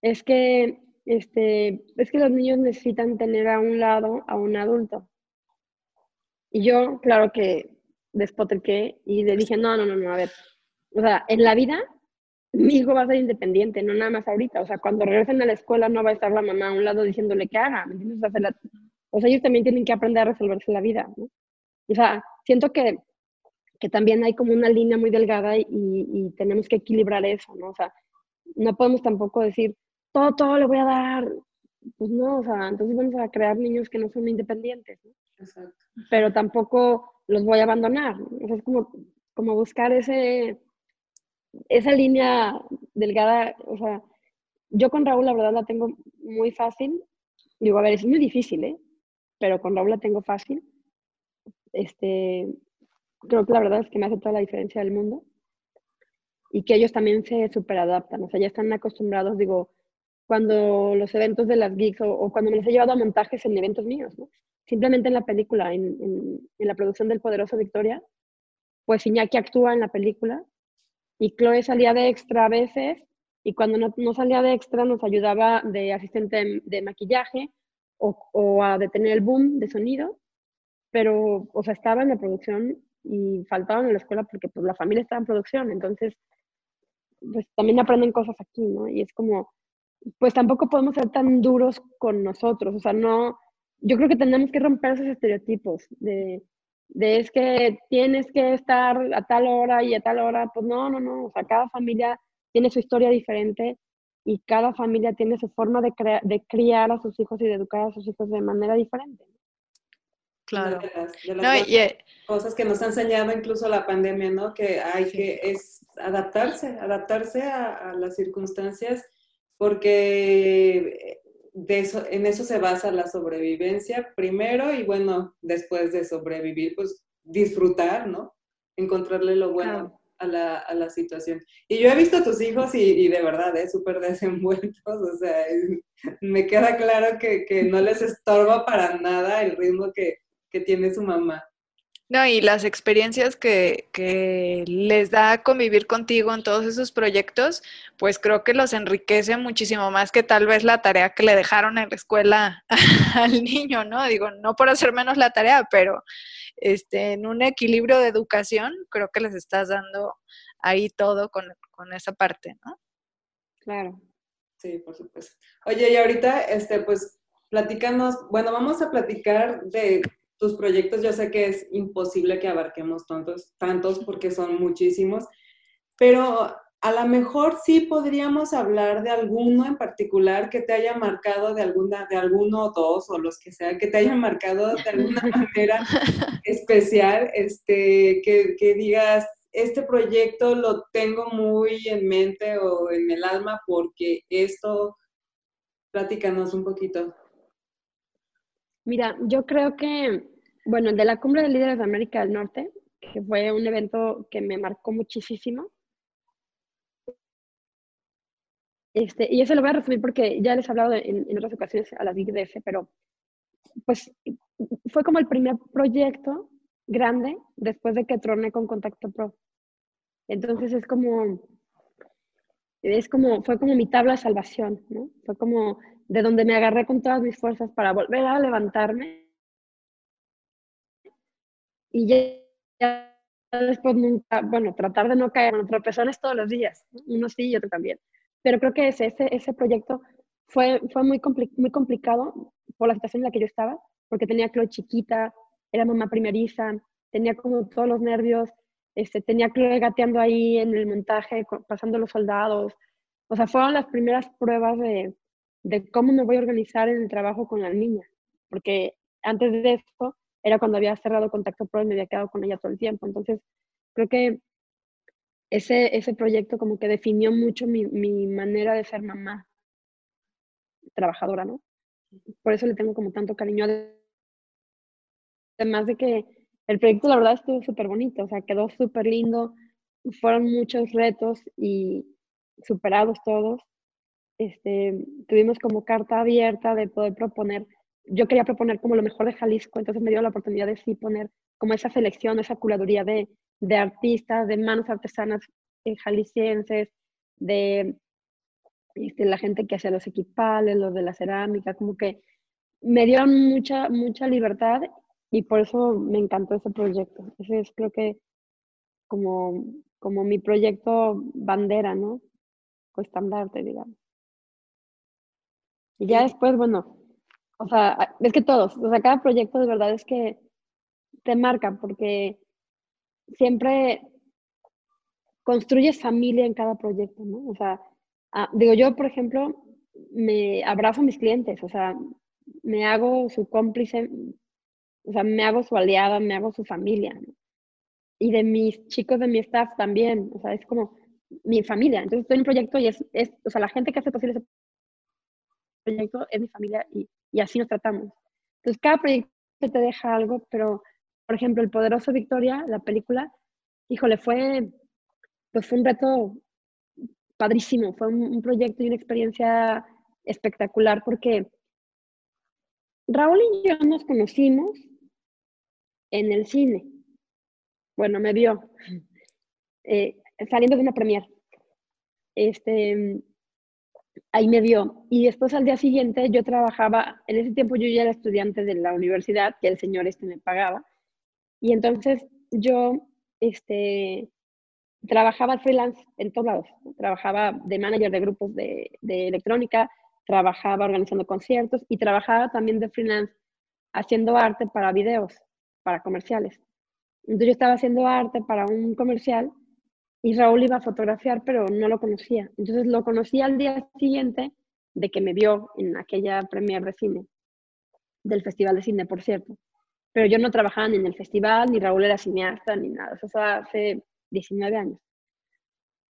es que, este, es que los niños necesitan tener a un lado a un adulto. Y yo, claro que despotriqué y le dije, no, no, no, no, a ver, o sea, en la vida mi hijo va a ser independiente, no nada más ahorita. O sea, cuando regresen a la escuela no va a estar la mamá a un lado diciéndole que haga, ¿me entiendes? O sea, ellos también tienen que aprender a resolverse la vida, ¿no? O sea, siento que, que también hay como una línea muy delgada y, y, tenemos que equilibrar eso, ¿no? O sea, no podemos tampoco decir, todo, todo le voy a dar. Pues no, o sea, entonces vamos a crear niños que no son independientes, ¿no? Exacto. Pero tampoco los voy a abandonar, ¿no? O sea, es como, como buscar ese esa línea delgada, o sea, yo con Raúl la verdad la tengo muy fácil. Digo, a ver, es muy difícil, ¿eh? Pero con Raúl la tengo fácil. Este, creo que la verdad es que me hace toda la diferencia del mundo. Y que ellos también se superadaptan, o sea, ya están acostumbrados, digo, cuando los eventos de las geeks o, cuando me les he llevado a montajes en eventos míos, ¿no? Simplemente en la película, en, en, la producción del Poderoso Victoria, pues Iñaki actúa en la película y Chloe salía de extra a veces y cuando no, salía de extra nos ayudaba de asistente de, maquillaje o, a detener el boom de sonido, pero, o sea, estaba en la producción y faltaban en la escuela porque pues la familia estaba en producción, entonces, pues también aprenden cosas aquí, ¿no? Y es como, pues tampoco podemos ser tan duros con nosotros, o sea, no, yo creo que tenemos que romper esos estereotipos de, de es que tienes que estar a tal hora y a tal hora, pues no, no, no, o sea, cada familia tiene su historia diferente y cada familia tiene su forma de, de criar a sus hijos y de educar a sus hijos de manera diferente. Claro. De las, eh, cosas que nos ha enseñado incluso la pandemia, ¿no? Que hay que es adaptarse, adaptarse a, a las circunstancias, porque de eso, en eso se basa la sobrevivencia primero y bueno, después de sobrevivir, pues disfrutar, ¿no? Encontrarle lo bueno a, la, a, la, situación. Y yo he visto a tus hijos y, de verdad, ¿eh? súper *laughs* desenvueltos, o sea, me queda claro que, que, no les estorba para nada el ritmo que, que tiene su mamá. No, y las experiencias que, que, les da convivir contigo en todos esos proyectos, pues creo que los enriquece muchísimo más que tal vez la tarea que le dejaron en la escuela *laughs* al niño, ¿no? Digo, no por hacer menos la tarea, pero este, en un equilibrio de educación, creo que les estás dando ahí todo con, con esa parte, ¿no? Claro. Sí, por supuesto. Oye, y ahorita, este, pues, platícanos, bueno, vamos a platicar de tus proyectos, yo sé que es imposible que abarquemos tantos, tantos porque son muchísimos, pero a lo mejor sí podríamos hablar de alguno en particular que te haya marcado de alguna, de alguno o dos o los que sea, que te hayan marcado de alguna *laughs* manera especial, este, que, que digas, este proyecto lo tengo muy en mente o en el alma porque esto, platícanos un poquito. Mira, yo creo que, bueno, de la Cumbre de Líderes de América del Norte, que fue un evento que me marcó muchísimo. Este, y eso lo voy a resumir porque ya les he hablado en, otras ocasiones a la DF, pero pues fue como el primer proyecto grande después de que troné con Contacto Pro. Entonces es como, es como, fue como mi tabla de salvación, ¿no? Fue como de donde me agarré con todas mis fuerzas para volver a levantarme. Y ya, después nunca, bueno, tratar de no caer en tropezones todos los días, uno sí y otro también. Pero creo que ese, ese, ese proyecto fue, fue muy, muy complicado por la situación en la que yo estaba, porque tenía Chloe chiquita, era mamá primeriza, tenía como todos los nervios, este, tenía Chloe gateando ahí en el montaje, pasando los soldados. O sea, fueron las primeras pruebas de, de cómo me voy a organizar en el trabajo con la niña, porque antes de esto era cuando había cerrado contacto pro y me había quedado con ella todo el tiempo. Entonces, creo que ese, ese proyecto como que definió mucho mi, mi manera de ser mamá trabajadora, ¿no? Por eso le tengo como tanto cariño. Además de que el proyecto, la verdad, estuvo súper bonito, o sea, quedó súper lindo, fueron muchos retos y superados todos este, tuvimos como carta abierta de poder proponer yo quería proponer como lo mejor de Jalisco, entonces me dio la oportunidad de sí poner como esa selección, esa curaduría de, de artistas, de manos artesanas eh, jaliscienses, de este, la gente que hacía los equipales, los de la cerámica, como que me dieron mucha, mucha libertad y por eso me encantó ese proyecto. Ese es creo que como, como mi proyecto bandera, ¿no? O estandarte, digamos. Y ya después, bueno, o sea, es que todos, o sea, cada proyecto de verdad es que te marca porque siempre construyes familia en cada proyecto, ¿no? O sea, ah, digo, yo, por ejemplo, me abrazo a mis clientes, o sea, me hago su cómplice, o sea, me hago su aliada, me hago su familia, ¿no? Y de mis chicos de mi staff también, o sea, es como mi familia. Entonces estoy en un proyecto y es, es o sea, la gente que hace posible ese proyecto es mi familia y, así nos tratamos. Entonces cada proyecto te deja algo, pero, por ejemplo, El Poderoso Victoria, la película, híjole, fue, pues fue un reto padrísimo, fue un, proyecto y una experiencia espectacular porque Raúl y yo nos conocimos en el cine. Bueno, me vio *laughs* eh, saliendo de una premier. Este, ahí me vio. Y después al día siguiente yo trabajaba, en ese tiempo yo ya era estudiante de la universidad, que el señor este me pagaba. Y entonces yo este, trabajaba freelance en todos lados. Trabajaba de manager de grupos de, de electrónica, trabajaba organizando conciertos y trabajaba también de freelance haciendo arte para videos, para comerciales. Entonces yo estaba haciendo arte para un comercial y Raúl iba a fotografiar, pero no lo conocía. Entonces lo conocí al día siguiente de que me vio en aquella premier de cine, del Festival de Cine, por cierto. Pero yo no trabajaba ni en el festival, ni Raúl era cineasta, ni nada. Eso fue hace 19 años.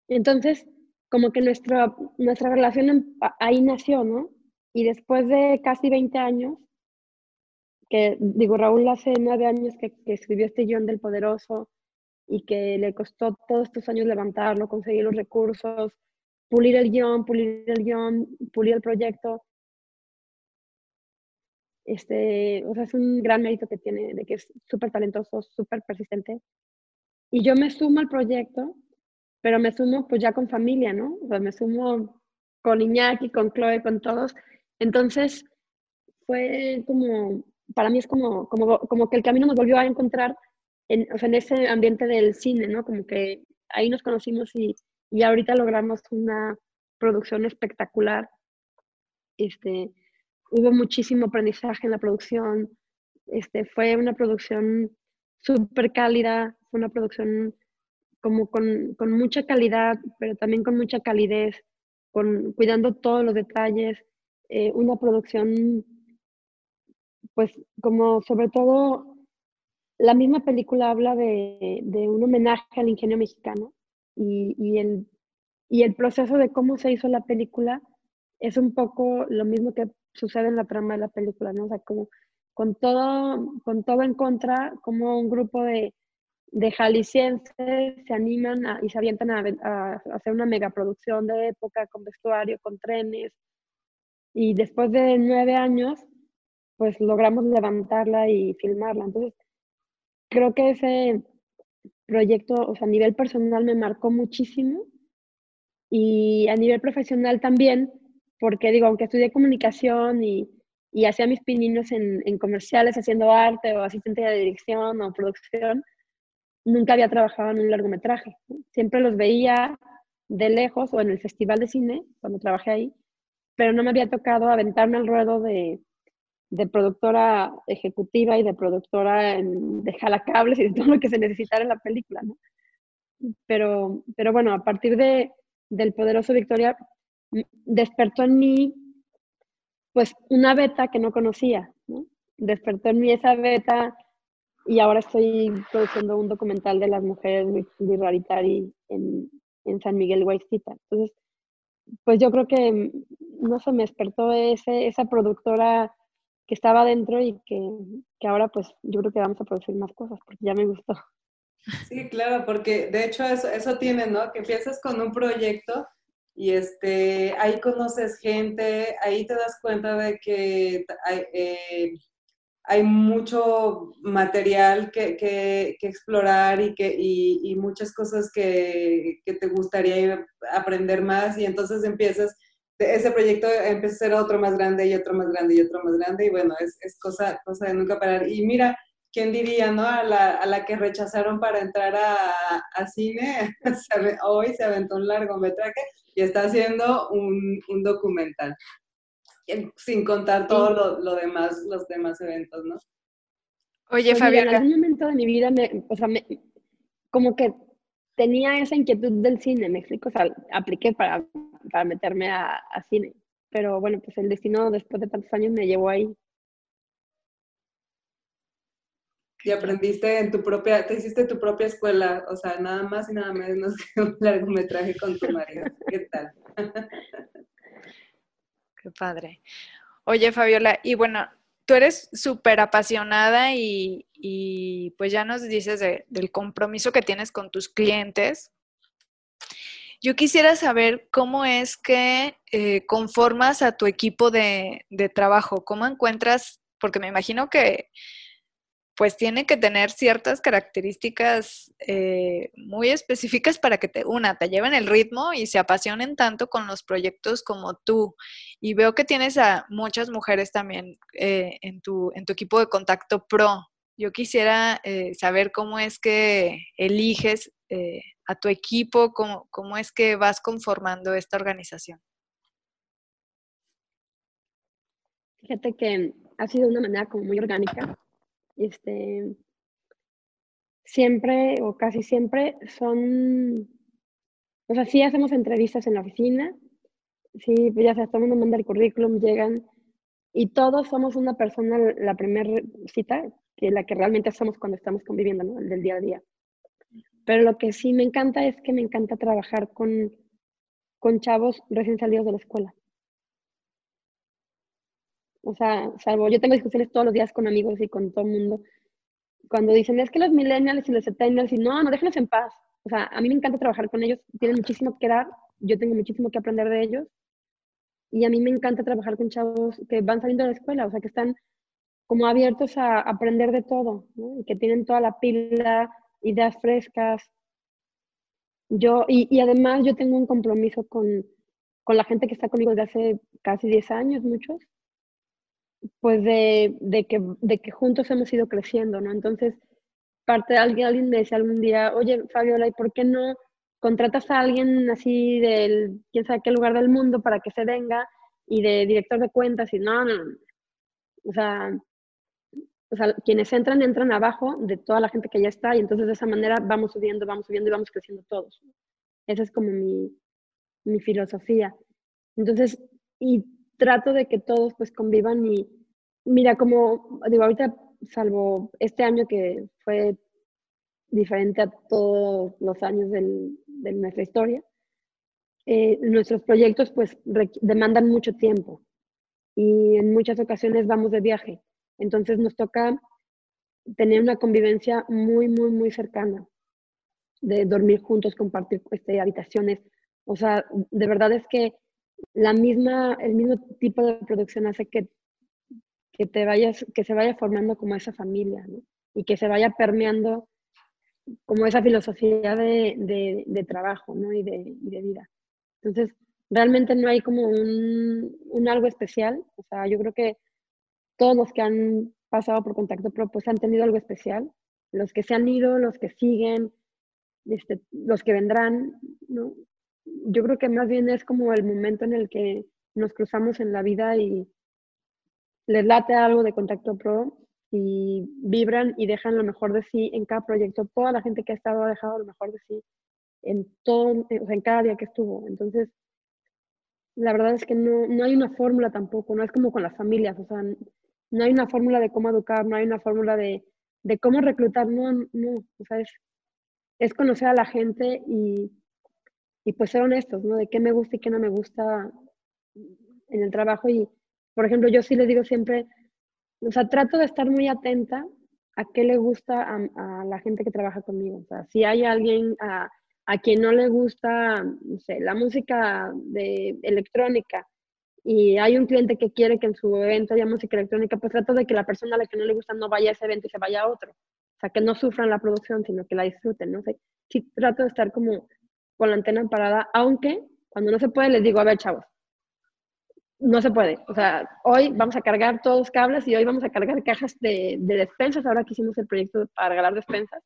Entonces, como que nuestra, nuestra relación ahí nació, ¿no? Y después de casi 20 años, que digo, Raúl hace nueve años que, que escribió este guion del Poderoso, y que le costó todos estos años levantarlo, conseguir los recursos, pulir el guion, pulir el guion, pulir el proyecto. Este, o sea, es un gran mérito que tiene, de que es súper talentoso, súper persistente. Y yo me sumo al proyecto, pero me sumo pues ya con familia, ¿no? O sea, me sumo con Iñaki, con Chloe, con todos. Entonces, fue como, para mí es como, como, como que el camino nos volvió a encontrar en, o sea, en ese ambiente del cine, ¿no? Como que ahí nos conocimos y, y ahorita logramos una producción espectacular. Este, hubo muchísimo aprendizaje en la producción. Este, fue una producción súper cálida, fue una producción como con, con, mucha calidad, pero también con mucha calidez, con, cuidando todos los detalles. Eh, una producción, pues como sobre todo la misma película habla de, un homenaje al ingenio mexicano y, el, proceso de cómo se hizo la película es un poco lo mismo que sucede en la trama de la película, ¿no? O sea, como con todo, en contra, como un grupo de, jaliscienses se animan y se avientan a, a, hacer una megaproducción de época con vestuario, con trenes. Y después de nueve años, pues logramos levantarla y filmarla. Entonces, creo que ese proyecto, o sea, a nivel personal me marcó muchísimo y a nivel profesional también, porque digo, aunque estudié comunicación y, y hacía mis pininos en, comerciales haciendo arte o asistente de dirección o producción, nunca había trabajado en un largometraje. Siempre los veía de lejos o en el festival de cine, cuando trabajé ahí, pero no me había tocado aventarme al ruedo de, de productora ejecutiva y de productora en, de jalacables y todo lo que se necesitara en la película, ¿no? Pero, pero bueno, a partir de, del poderoso Victoria, despertó en mí, pues, una beta que no conocía, ¿no? Despertó en mí esa beta y ahora estoy produciendo un documental de las mujeres de Raritari en, en San Miguel Guaycita. Entonces, pues yo creo que, no se me despertó ese, esa productora que estaba dentro y que, que, ahora pues yo creo que vamos a producir más cosas porque ya me gustó. Sí, claro, porque de hecho eso, eso tiene, ¿no? Que empiezas con un proyecto y este, ahí conoces gente, ahí te das cuenta de que hay, eh, hay mucho material que, que, explorar y, que, y, muchas cosas que, que, te gustaría aprender más y entonces empiezas, ese proyecto empieza a ser otro más grande y otro más grande y otro más grande y bueno, es, es cosa, cosa de nunca parar. Y mira, ¿quién diría, no? A la, a la que rechazaron para entrar a, a cine, *laughs* hoy se aventó un largometraje y está haciendo un, un documental sin contar todo lo, lo, demás, los demás eventos, ¿no? Oye, Fabián. En algún momento de mi vida, me, o sea, me, como que tenía esa inquietud del cine, me explico, o sea, apliqué para, para meterme a, a, cine, pero bueno, pues el destino después de tantos años me llevó ahí. Y aprendiste en tu propia, te hiciste tu propia escuela, o sea, nada más y nada menos *laughs* que un largometraje con tu marido. ¿Qué tal? *laughs* Qué padre. Oye, Fabiola, y bueno, tú eres súper apasionada y, pues ya nos dices del compromiso que tienes con tus clientes. Yo quisiera saber cómo es que eh, conformas a tu equipo de, de trabajo, cómo encuentras, porque me imagino que pues tiene que tener ciertas características eh, muy específicas para que te, una, te lleven el ritmo y se apasionen tanto con los proyectos como tú. Y veo que tienes a muchas mujeres también eh, en, tu, en tu equipo de contacto pro. Yo quisiera eh, saber cómo es que eliges a tu equipo, cómo, cómo es que vas conformando esta organización. Fíjate que ha sido de una manera como muy orgánica este, siempre o casi siempre son, o sea, sí hacemos entrevistas en la oficina, sí, pues ya sea, todo el mundo manda el currículum, llegan y todos somos una persona, la primera cita, que la que realmente somos cuando estamos conviviendo. El del día a día. Pero lo que sí me encanta es que me encanta trabajar con, con chavos recién salidos de la escuela. O sea, salvo, yo tengo discusiones todos los días con amigos y con todo el mundo. Cuando dicen, es que los millennials y los centennials, y no, no, déjenlos en paz. O sea, a mí me encanta trabajar con ellos, tienen muchísimo que dar, yo tengo muchísimo que aprender de ellos. Y a mí me encanta trabajar con chavos que van saliendo de la escuela, o sea, que están como abiertos a aprender de todo. Y que tienen toda la pila, ideas frescas. Yo, y, y además yo tengo un compromiso con, con la gente que está conmigo desde hace casi 10 años, muchos pues de, de, que, de que juntos hemos ido creciendo, ¿no? Entonces, parte de alguien, alguien me decía algún día, oye, Fabiola, ¿y por qué no contratas a alguien así del, quién sabe qué lugar del mundo para que se venga y de director de cuentas? Y no, no, no. O sea, o sea, quienes entran, entran abajo de toda la gente que ya está y entonces de esa manera vamos subiendo, vamos subiendo y vamos creciendo todos. Esa es como mi, mi filosofía. Entonces, y trato de que todos pues convivan y mira, como digo, ahorita salvo este año que fue diferente a todos los años del, de nuestra historia, eh, nuestros proyectos pues demandan mucho tiempo y en muchas ocasiones vamos de viaje. Entonces nos toca tener una convivencia muy, muy, muy cercana, de dormir juntos, compartir este, habitaciones. O sea, de verdad es que la misma, el mismo tipo de producción hace que, que, te vayas, que se vaya formando como esa familia. Y que se vaya permeando como esa filosofía de, de, de trabajo, ¿no? Y de, y de, vida. Entonces, realmente no hay como un, un, algo especial. O sea, yo creo que todos los que han pasado por Contacto Pro, pues han tenido algo especial. Los que se han ido, los que siguen, este, los que vendrán, ¿no? yo creo que más bien es como el momento en el que nos cruzamos en la vida y les late algo de Contacto Pro y vibran y dejan lo mejor de sí en cada proyecto. Toda la gente que ha estado ha dejado lo mejor de sí en todo, en cada día que estuvo. Entonces, la verdad es que no, no hay una fórmula tampoco, no es como con las familias, o sea, no hay una fórmula de cómo educar, no hay una fórmula de, de cómo reclutar, no, no, o sea, es, es conocer a la gente y y pues ser honestos, ¿no? De qué me gusta y qué no me gusta en el trabajo. Y, por ejemplo, yo sí le digo siempre, o sea, trato de estar muy atenta a qué le gusta a, la gente que trabaja conmigo. O sea, si hay alguien, a, quien no le gusta, no sé, la música de electrónica y hay un cliente que quiere que en su evento haya música electrónica, pues trato de que la persona a la que no le gusta no vaya a ese evento y se vaya a otro. O sea, que no sufran la producción, sino que la disfruten, no sé. Sí trato de estar como con la antena parada, aunque cuando no se puede les digo, a ver, chavos, no se puede. O sea, hoy vamos a cargar todos cables y hoy vamos a cargar cajas de, de despensas, ahora que hicimos el proyecto para regalar despensas.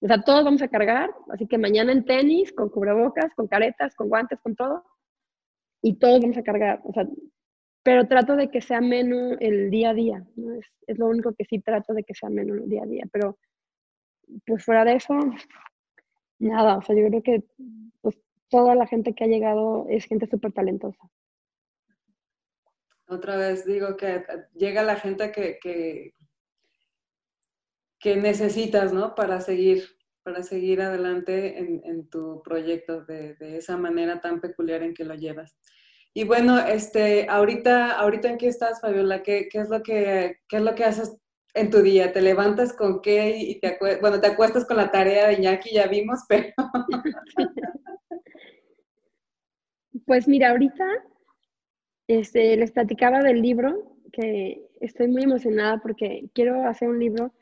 O sea, todos vamos a cargar, así que mañana en tenis, con cubrebocas, con caretas, con guantes, con todo, y todos vamos a cargar. O sea, pero trato de que sea menos el día a día, ¿no? Es, es, lo único que sí trato de que sea menos el día a día, pero pues fuera de eso, nada, o sea, yo creo que pues, toda la gente que ha llegado es gente súper talentosa. Otra vez digo que llega la gente que, que, que necesitas, ¿no? Para seguir, para seguir adelante en, en tu proyecto de, de, esa manera tan peculiar en que lo llevas. Y bueno, este, ahorita, ahorita en qué estás, Fabiola, ¿Qué, qué, es lo que, qué es lo que haces en tu día? ¿Te levantas con qué y te bueno, te acuestas con la tarea de Iñaki, ya vimos, pero... *laughs* Pues mira, ahorita este, les platicaba del libro, que estoy muy emocionada porque quiero hacer un libro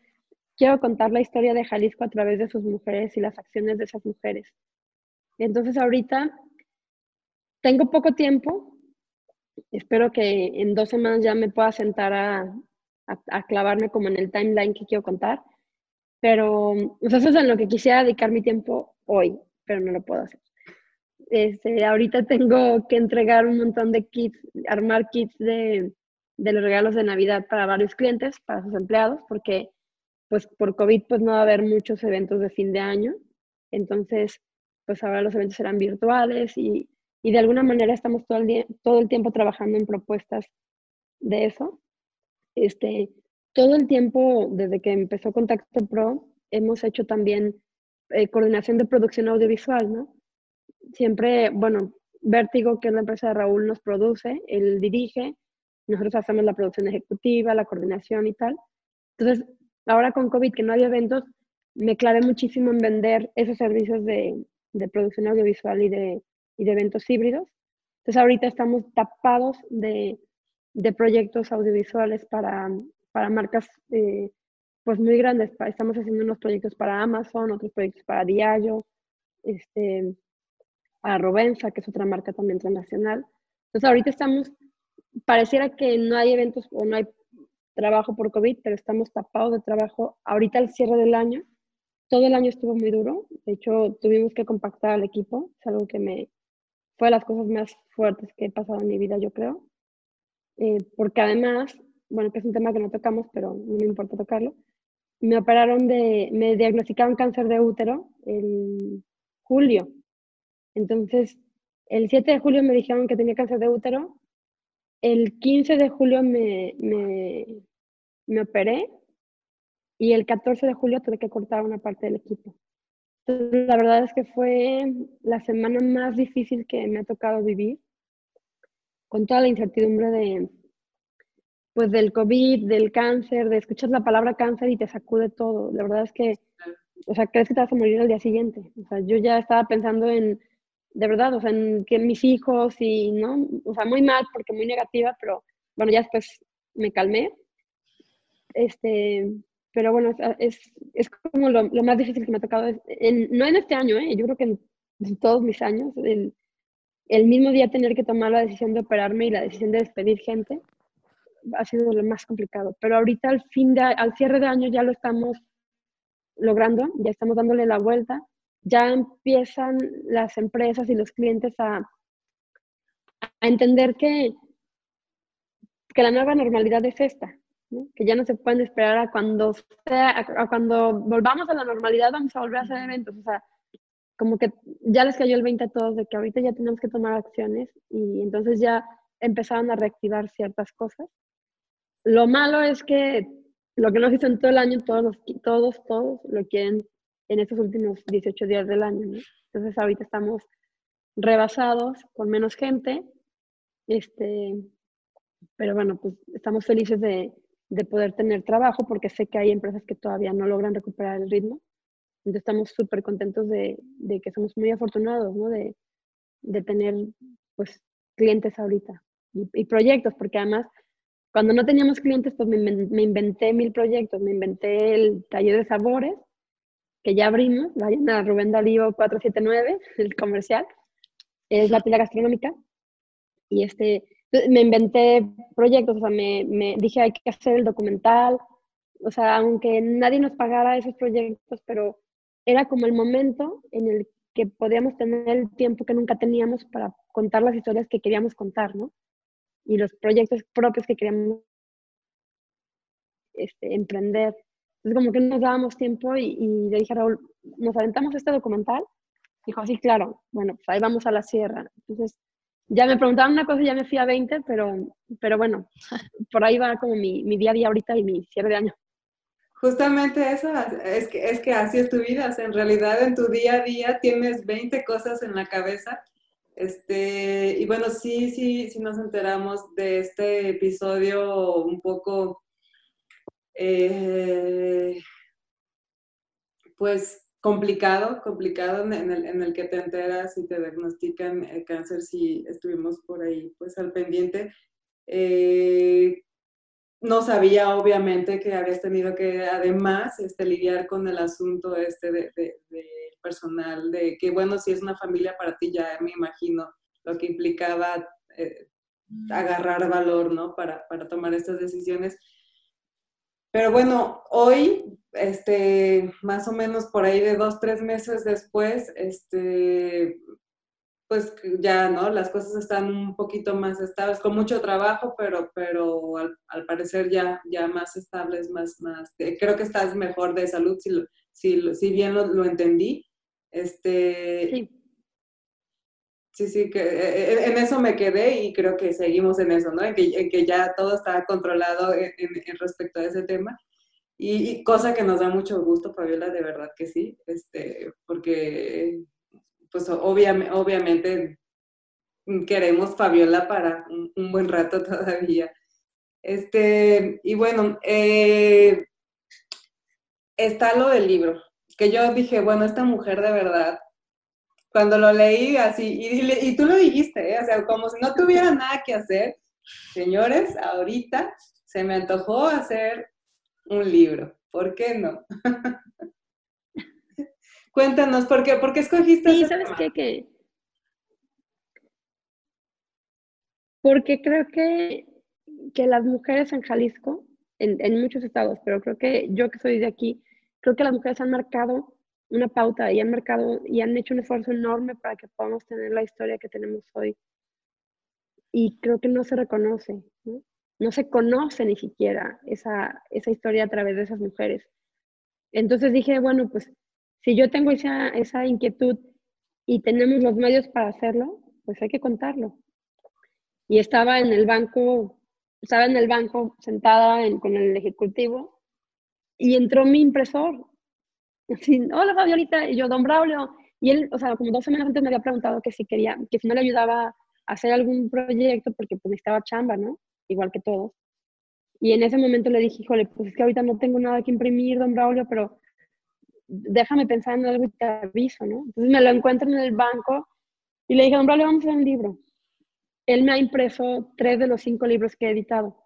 quiero contar la historia de Jalisco a través de sus mujeres y las acciones de esas mujeres. Entonces ahorita tengo poco tiempo, espero que en dos semanas ya me pueda sentar a, a, clavarme como en el timeline que quiero contar, pero eso es en lo que quisiera dedicar mi tiempo hoy, pero no lo puedo hacer. Este, ahorita tengo que entregar un montón de kits, armar kits de, los regalos de Navidad para varios clientes, para sus empleados, porque pues por COVID pues no va a haber muchos eventos de fin de año, entonces pues ahora los eventos serán virtuales y, y de alguna manera estamos todo el, día, todo el tiempo trabajando en propuestas de eso. Este, todo el tiempo, desde que empezó Contacto Pro, hemos hecho también eh, coordinación de producción audiovisual, ¿no? Siempre, bueno, Vértigo, que es la empresa de Raúl, nos produce, él dirige, nosotros hacemos la producción ejecutiva, la coordinación y tal. Entonces, ahora con COVID, que no había eventos, me clavé muchísimo en vender esos servicios de, de producción audiovisual y de, y de, eventos híbridos. Entonces ahorita estamos tapados de, de proyectos audiovisuales para, para marcas eh, pues muy grandes. Estamos haciendo unos proyectos para Amazon, otros proyectos para Diallo, este, para Robenza, que es otra marca también internacional. Entonces ahorita estamos, pareciera que no hay eventos o no hay trabajo por COVID, pero estamos tapados de trabajo. Ahorita el cierre del año, todo el año estuvo muy duro. De hecho, tuvimos que compactar al equipo. Es algo que me fue de las cosas más fuertes que he pasado en mi vida, yo creo. Eh, porque además, bueno, que es un tema que no tocamos, pero no me importa tocarlo. Me operaron de, me diagnosticaron cáncer de útero en julio. Entonces, el 7 de julio me dijeron que tenía cáncer de útero. El 15 de julio me, me, me operé y el 14 de julio tuve que cortar una parte del equipo. Entonces, la verdad es que fue la semana más difícil que me ha tocado vivir, con toda la incertidumbre de, pues, del COVID, del cáncer, de escuchar la palabra cáncer y te sacude todo. La verdad es que, o sea, crees que te vas a morir al día siguiente. O sea, yo ya estaba pensando en, de verdad, o sea, que mis hijos y, ¿no? O sea, muy mal porque muy negativa, pero bueno, ya después me calmé este, pero bueno, es, es como lo, lo, más difícil que me ha tocado, en, no en este año, ¿eh? yo creo que en, en todos mis años, el, el, mismo día tener que tomar la decisión de operarme y la decisión de despedir gente ha sido lo más complicado. Pero ahorita al, fin de, al cierre de año ya lo estamos logrando, ya estamos dándole la vuelta, ya empiezan las empresas y los clientes a, entender que, que la nueva normalidad es esta, que ya no se pueden esperar a cuando, a, cuando volvamos a la normalidad, vamos a volver a hacer eventos. O sea, como que ya les cayó el 20 a todos de que ahorita ya tenemos que tomar acciones y entonces ya empezaron a reactivar ciertas cosas. Lo malo es que lo que nos hizo todo el año, todos, todos, todos lo quieren en estos últimos 18 días del año. Entonces ahorita estamos rebasados, con menos gente, este, pero bueno, pues estamos felices de, de poder tener trabajo, porque sé que hay empresas que todavía no logran recuperar el ritmo. Entonces estamos súper contentos de, de, que somos muy afortunados, ¿no? De, de tener, pues, clientes ahorita y, y, proyectos, porque además, cuando no teníamos clientes, pues me, me, inventé mil proyectos. Me inventé el taller de sabores, que ya abrimos, vayan a Rubén Darío 479, el comercial, es la pila gastronómica. Y este, me inventé proyectos, o sea, me, me dije hay que hacer el documental, o sea, aunque nadie nos pagara esos proyectos, pero era como el momento en el que podíamos tener el tiempo que nunca teníamos para contar las historias que queríamos contar, ¿no? Y los proyectos propios que queríamos este, emprender. Entonces, como que nos dábamos tiempo y, le dije a Raúl, ¿nos aventamos este documental? Dijo, sí, claro. Bueno, pues ahí vamos a la sierra. Entonces, ya me preguntaban una cosa y ya me fui a 20, pero, pero bueno, *laughs* por ahí va como mi, mi día a día ahorita y mi cierre de año. Justamente eso, es que, es que así es tu vida, en realidad en tu día a día tienes 20 cosas en la cabeza. Este, y bueno, sí, sí, sí nos enteramos de este episodio un poco, eh, pues complicado, complicado en el, en el, que te enteras y te diagnostican el cáncer si estuvimos por ahí pues al pendiente. Eh, no sabía obviamente que habías tenido que además este, lidiar con el asunto este de, personal, de que bueno, si es una familia para ti ya me imagino lo que implicaba eh, agarrar valor, ¿no? Para, para, tomar estas decisiones. Pero bueno, hoy, este, más o menos por ahí de dos, tres meses después, este, pues ya, ¿no? Las cosas están un poquito más estables, con mucho trabajo, pero, pero al, parecer ya, ya más estables, más, más, eh, creo que estás mejor de salud, si, si, si bien lo, entendí. Este, sí. Sí, sí, que eh, eh, en eso me quedé y creo que seguimos en eso, ¿no? En que, que ya todo está controlado en, respecto a ese tema. Y, y, cosa que nos da mucho gusto, Fabiola, de verdad que sí, este, porque pues obviamente queremos Fabiola para un, buen rato *laughs* todavía. Este, y bueno, eh, está lo del libro, que yo dije, bueno, esta mujer de verdad, cuando lo leí así, y, y tú lo dijiste, ¿eh? o sea, como si no tuviera nada que hacer, señores, ahorita se me antojó hacer un libro, ¿por qué no? *laughs* Cuéntanos, ¿por qué, ¿Por qué escogiste Sí, ¿sabes qué? Que... Porque creo que, que las mujeres en Jalisco, en, en, muchos estados, pero creo que yo que soy de aquí, creo que las mujeres han marcado una pauta y han marcado y han hecho un esfuerzo enorme para que podamos tener la historia que tenemos hoy. Y creo que no se reconoce, ¿no? se conoce ni siquiera esa, esa historia a través de esas mujeres. Entonces dije, bueno, pues si yo tengo esa, esa inquietud y tenemos los medios para hacerlo, pues hay que contarlo. Y estaba en el banco, estaba en el banco sentada con el ejecutivo y entró mi impresor. Así, hola Fabiolita, y yo, don Braulio. Y él, o sea, como dos semanas antes me había preguntado que si quería, que si no le ayudaba a hacer algún proyecto porque pues necesitaba chamba, ¿no? Igual que todos. Y en ese momento le dije, híjole, pues es que ahorita no tengo nada que imprimir, don Braulio, pero déjame pensar en algo y te aviso, ¿no? Entonces me lo encuentro en el banco y le dije, hombre, le vamos a hacer un libro. Él me ha impreso tres de los cinco libros que he editado.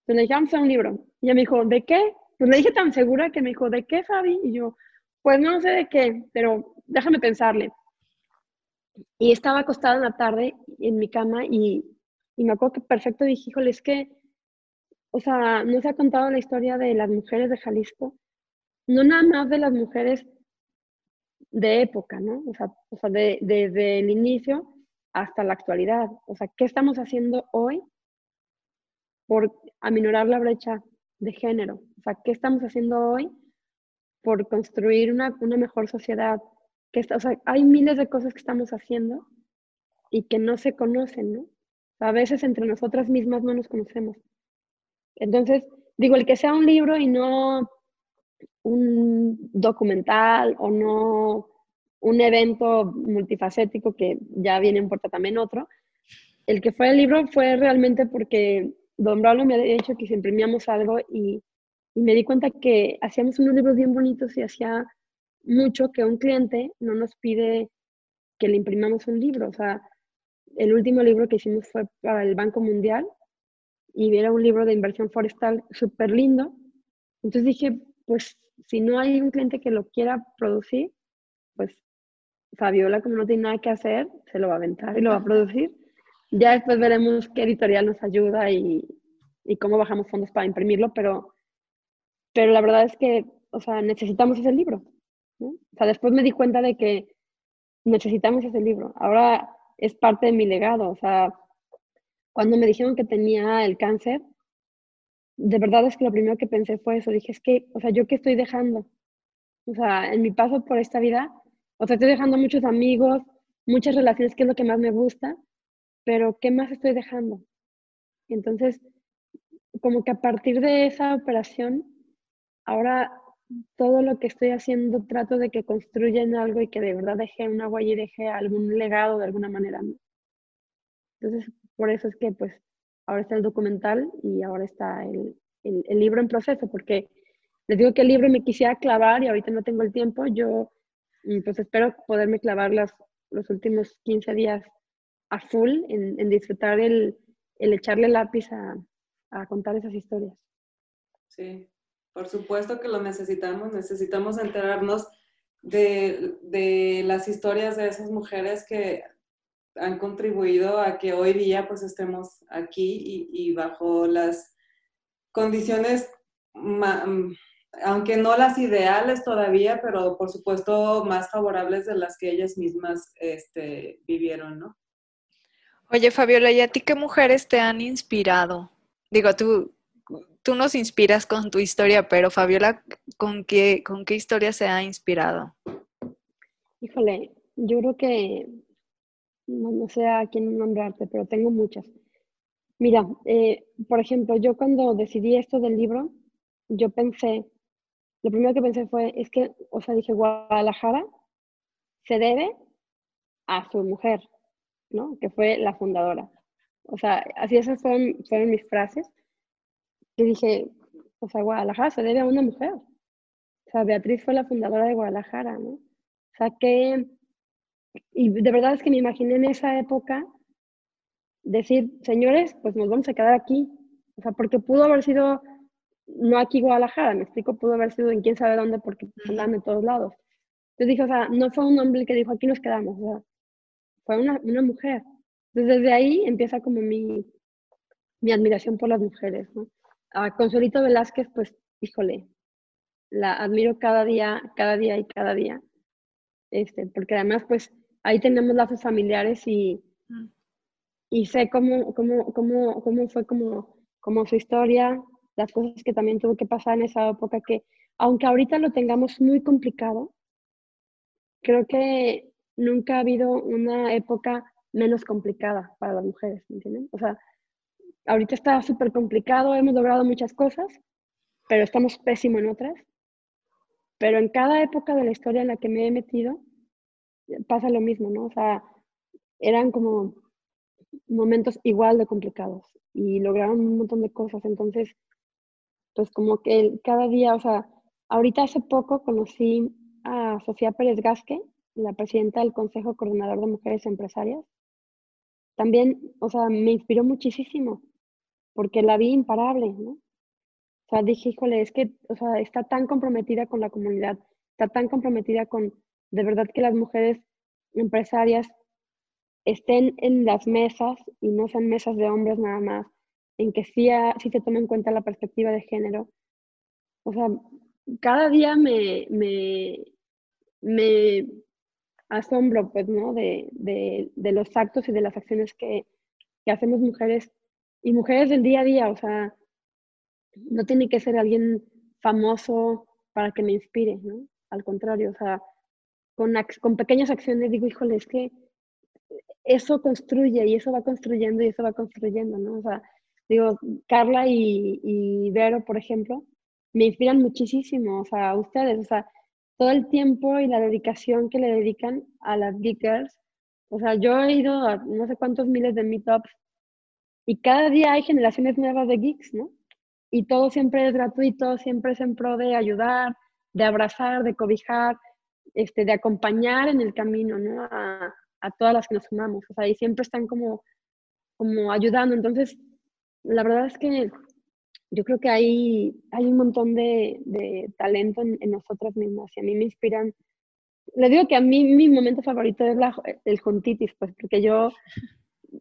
Entonces le dije, vamos a un libro. Y ella me dijo, ¿de qué? Pues le dije tan segura que me dijo, ¿de qué, Fabi? Y yo, pues no sé de qué, pero déjame pensarle. Y estaba acostada en la tarde en mi cama y, y me acuerdo que perfecto dije, híjole, es que, o sea, no se ha contado la historia de las mujeres de Jalisco no nada más de las mujeres de época, ¿no? O sea, o sea de, desde el inicio hasta la actualidad. O sea, ¿qué estamos haciendo hoy por aminorar la brecha de género? O sea, ¿qué estamos haciendo hoy por construir una, una mejor sociedad? Que está, o sea, hay miles de cosas que estamos haciendo y que no se conocen, ¿no? A veces entre nosotras mismas no nos conocemos. Entonces, digo, el que sea un libro y no un documental o no un evento multifacético que ya viene en puerta también otro. El que fue el libro fue realmente porque Don Braulio me había dicho que si imprimíamos algo y, y, me di cuenta que hacíamos unos libros bien bonitos y hacía mucho que un cliente no nos pide que le imprimamos un libro. O sea, el último libro que hicimos fue para el Banco Mundial y era un libro de inversión forestal súper lindo. Entonces dije, pues si no hay un cliente que lo quiera producir, pues Fabiola, como no tiene nada que hacer, se lo va a aventar y lo va a producir. Ya después veremos qué editorial nos ayuda y, y cómo bajamos fondos para imprimirlo, pero, pero la verdad es que, o sea, necesitamos ese libro. O sea, después me di cuenta de que necesitamos ese libro. Ahora es parte de mi legado. O sea, cuando me dijeron que tenía el cáncer, de verdad es que lo primero que pensé fue eso. Dije, es que, o sea, ¿yo qué estoy dejando? O sea, en mi paso por esta vida, o sea, estoy dejando muchos amigos, muchas relaciones, que es lo que más me gusta, pero ¿qué más estoy dejando? Entonces, como que a partir de esa operación, ahora todo lo que estoy haciendo trato de que construyan algo y que de verdad deje una huella y deje algún legado de alguna manera. Entonces, por eso es que pues ahora está el documental y ahora está el, el, libro en proceso, porque les digo que el libro me quisiera clavar y ahorita no tengo el tiempo, yo mm, pues espero poderme clavar las, los últimos 15 días a full en, en disfrutar el, el echarle lápiz a, a contar esas historias. Sí, por supuesto que lo necesitamos, necesitamos enterarnos de, las historias de esas mujeres que han contribuido a que hoy día pues estemos aquí y, bajo las condiciones, aunque no las ideales todavía, pero por supuesto más favorables de las que ellas mismas este, vivieron, ¿no? Oye, Fabiola, ¿y a ti qué mujeres te han inspirado? Digo, tú, tú nos inspiras con tu historia, pero Fabiola, ¿con qué, con qué historia se ha inspirado? Híjole, yo creo que no, sé a quién nombrarte, pero tengo muchas. Mira, eh, por ejemplo, yo cuando decidí esto del libro, yo pensé, lo primero que pensé fue, es que, o sea, dije, Guadalajara se debe a su mujer, ¿no? Que fue la fundadora. O sea, así esas fueron, fueron mis frases. Y dije, o sea, Guadalajara se debe a una mujer. O sea, Beatriz fue la fundadora de Guadalajara, ¿no? O sea, que... Y de verdad es que me imaginé en esa época decir, señores, pues nos vamos a quedar aquí. O sea, porque pudo haber sido, no aquí Guadalajara, me explico, pudo haber sido en quién sabe dónde, porque andaban de todos lados. Entonces dije, o sea, no fue un hombre que dijo, aquí nos quedamos, o sea, fue una, una mujer. Entonces, desde ahí empieza como mi, mi admiración por las mujeres, ¿no? A Consuelito Velázquez, pues, híjole, la admiro cada día, cada día y cada día, este, porque además, pues, ahí tenemos lazos familiares y, mm. y sé cómo, cómo, cómo, cómo fue como, como su historia, las cosas que también tuvo que pasar en esa época, que aunque ahorita lo tengamos muy complicado, creo que nunca ha habido una época menos complicada para las mujeres, ¿me entienden? O sea, ahorita está súper complicado, hemos logrado muchas cosas, pero estamos pésimo en otras. Pero en cada época de la historia en la que me he metido, pasa lo mismo, ¿no? O sea, eran como momentos igual de complicados y lograron un montón de cosas. Entonces, pues como que cada día, o sea, ahorita hace poco conocí a Sofía Pérez Gasque, la presidenta del Consejo Coordinador de Mujeres Empresarias, también, o sea, me inspiró muchísimo, porque la vi imparable, ¿no? O sea, dije, híjole, es que, o sea, está tan comprometida con la comunidad, está tan comprometida con, de verdad que las mujeres empresarias estén en las mesas y no sean mesas de hombres nada más, en que sí, sí se tome en cuenta la perspectiva de género. O sea, cada día me, me, me asombro, pues, ¿no? De, de, los actos y de las acciones que, que, hacemos mujeres y mujeres del día a día, o sea, no tiene que ser alguien famoso para que me inspire, ¿no? Al contrario, o sea, con, con pequeñas acciones digo, híjole, es que eso construye y eso va construyendo y eso va construyendo, ¿no? O sea, digo, Carla y, y Vero, por ejemplo, me inspiran muchísimo, o sea, ustedes, o sea, todo el tiempo y la dedicación que le dedican a las geekers. O sea, yo he ido a no sé cuántos miles de meetups y cada día hay generaciones nuevas de geeks, ¿no? Y todo siempre es gratuito, siempre es en pro de ayudar, de abrazar, de cobijar, este, de acompañar en el camino, ¿no? A, a todas las que nos sumamos, o sea, y siempre están como, como ayudando. Entonces, la verdad es que yo creo que hay, hay un montón de, de talento en, nosotras mismas y a mí me inspiran. Le digo que a mí mi momento favorito es la, el juntitis, pues porque yo,